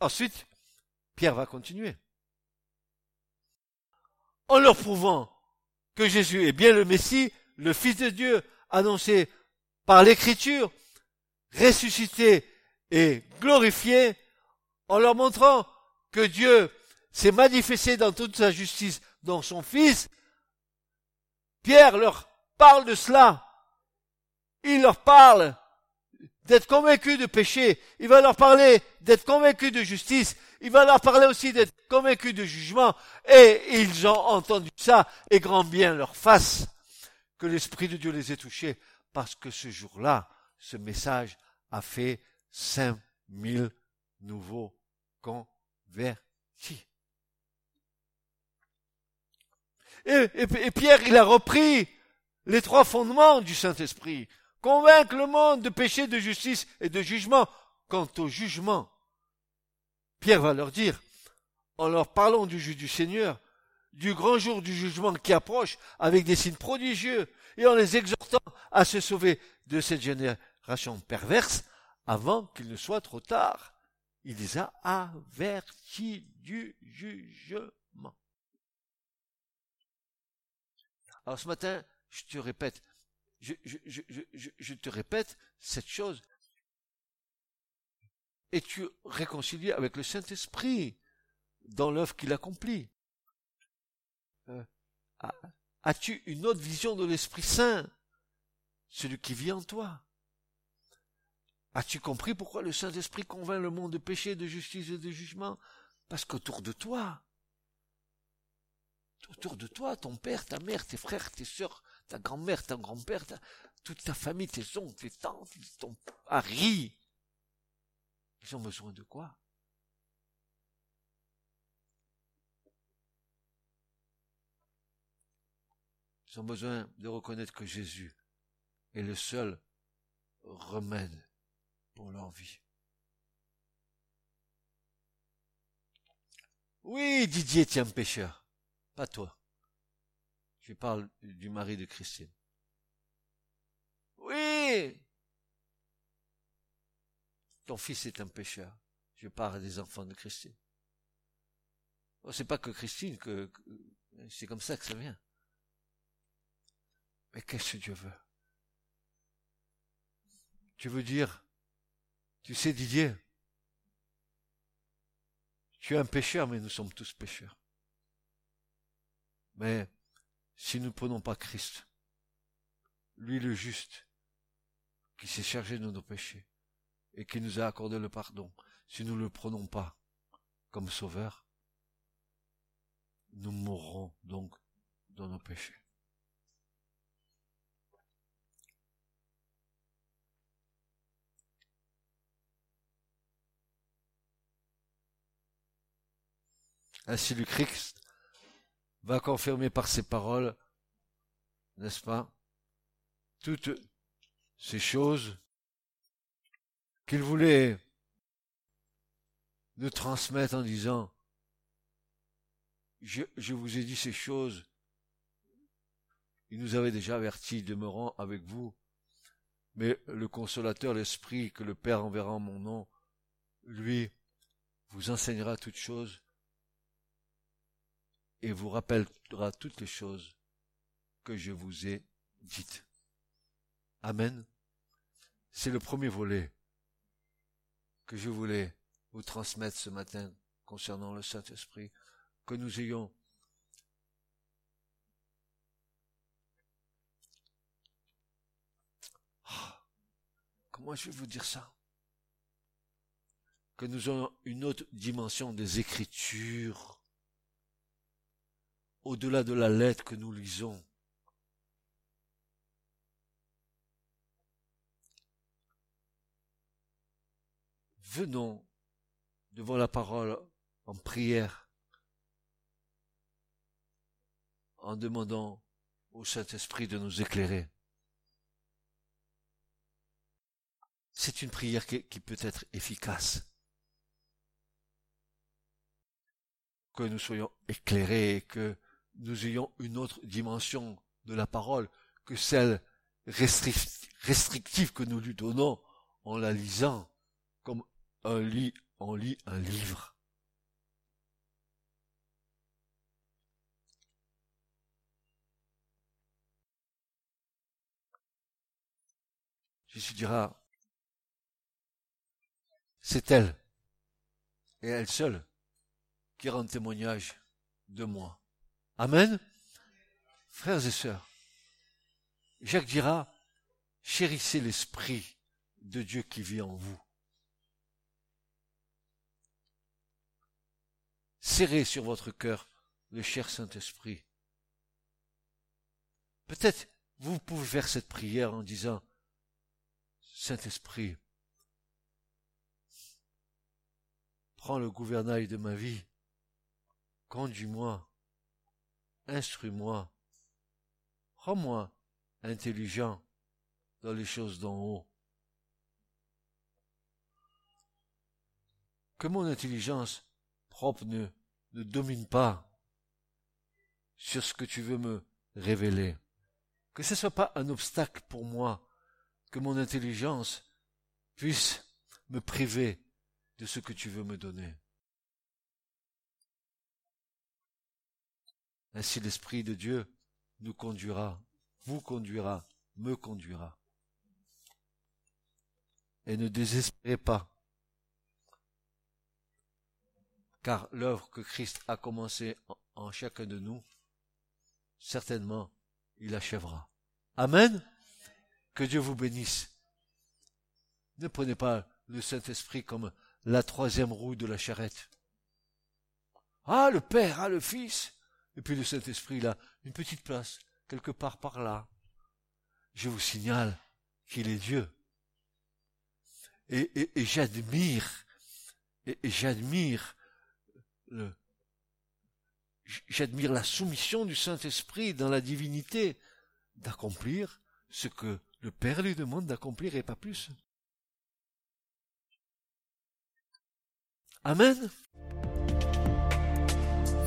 Speaker 2: Ensuite, Pierre va continuer. En leur prouvant que Jésus est bien le Messie, le Fils de Dieu, annoncé par l'Écriture, ressuscité et glorifié, en leur montrant que Dieu s'est manifesté dans toute sa justice dans son Fils, Pierre leur parle de cela. Il leur parle d'être convaincus de péché. Il va leur parler d'être convaincus de justice. Il va leur parler aussi d'être convaincus de jugement. Et ils ont entendu ça et grand bien leur face que l'Esprit de Dieu les ait touchés parce que ce jour-là, ce message a fait cinq mille nouveaux convertis. Et, Pierre, il a repris les trois fondements du Saint-Esprit. Convaincre le monde de péché, de justice et de jugement. Quant au jugement, Pierre va leur dire, en leur parlant du jugement du Seigneur, du grand jour du jugement qui approche avec des signes prodigieux et en les exhortant à se sauver de cette génération perverse avant qu'il ne soit trop tard. Il les a avertis du jugement. Alors ce matin, je te répète, je, je te répète cette chose. Es-tu réconcilié avec le Saint-Esprit dans l'œuvre qu'il accomplit? As-tu une autre vision de l'Esprit Saint, celui qui vit en toi? As-tu compris pourquoi le Saint-Esprit convainc le monde de péché, de justice et de jugement Parce qu'autour de toi, autour de toi, ton père, ta mère, tes frères, tes sœurs, ta grand-mère, ton grand-père, toute ta famille, tes oncles, tes tantes, ton mari, ils ont besoin de quoi? Ils ont besoin de reconnaître que Jésus est le seul remède pour leur vie. Oui, Didier est un pécheur. Pas toi. Je parle du mari de Christine. Oui. Ton fils est un pécheur. Je parle des enfants de Christine. Oh, c'est pas que Christine, c'est comme ça que ça vient. Mais qu'est-ce que Dieu veut? Tu veux dire, tu sais Didier, tu es un pécheur, mais nous sommes tous pécheurs. Mais si nous ne prenons pas Christ, lui le juste, qui s'est chargé de nos péchés et qui nous a accordé le pardon, si nous ne le prenons pas comme sauveur, nous mourrons donc dans nos péchés. Ainsi le Christ va confirmer par ses paroles, n'est-ce pas, toutes ces choses qu'il voulait nous transmettre en disant, je, vous ai dit ces choses, il nous avait déjà avertis, demeurant avec vous, mais le consolateur, l'esprit que le Père enverra en mon nom, lui, vous enseignera toutes choses et vous rappellera toutes les choses que je vous ai dites. Amen. C'est le premier volet que je voulais vous transmettre ce matin concernant le Saint-Esprit, que nous ayons ah, Comment je vais vous dire ça? Que nous ayons une autre dimension des Écritures au-delà de la lettre que nous lisons. Venons devant la parole en prière, en demandant au Saint-Esprit de nous éclairer. C'est une prière qui, peut être efficace. Que nous soyons éclairés, que nous ayons une autre dimension de la parole que celle restrictive que nous lui donnons en la lisant comme on lit un livre. Jésus dira, c'est elle, et elle seule, qui rend témoignage de moi. Amen. Frères et sœurs, Jacques dira, chérissez l'Esprit de Dieu qui vit en vous. Serrez sur votre cœur le cher Saint-Esprit. Peut-être vous pouvez faire cette prière en disant, Saint-Esprit, prends le gouvernail de ma vie, conduis-moi, instruis-moi, rends-moi intelligent dans les choses d'en haut. Que mon intelligence propre ne, ne domine pas sur ce que tu veux me révéler. Que ce ne soit pas un obstacle pour moi, que mon intelligence puisse me priver de ce que tu veux me donner. Ainsi l'Esprit de Dieu nous conduira, vous conduira, me conduira. Et ne désespérez pas car l'œuvre que Christ a commencée en chacun de nous, certainement, il achèvera. Amen. Que Dieu vous bénisse. Ne prenez pas le Saint-Esprit comme la troisième roue de la charrette. Ah, le Père, ah, le Fils. Et puis le Saint-Esprit, là, une petite place, quelque part par là. Je vous signale qu'il est Dieu. Et, j'admire, j'admire j'admire la soumission du Saint-Esprit dans la divinité d'accomplir ce que le Père lui demande d'accomplir et pas plus. Amen.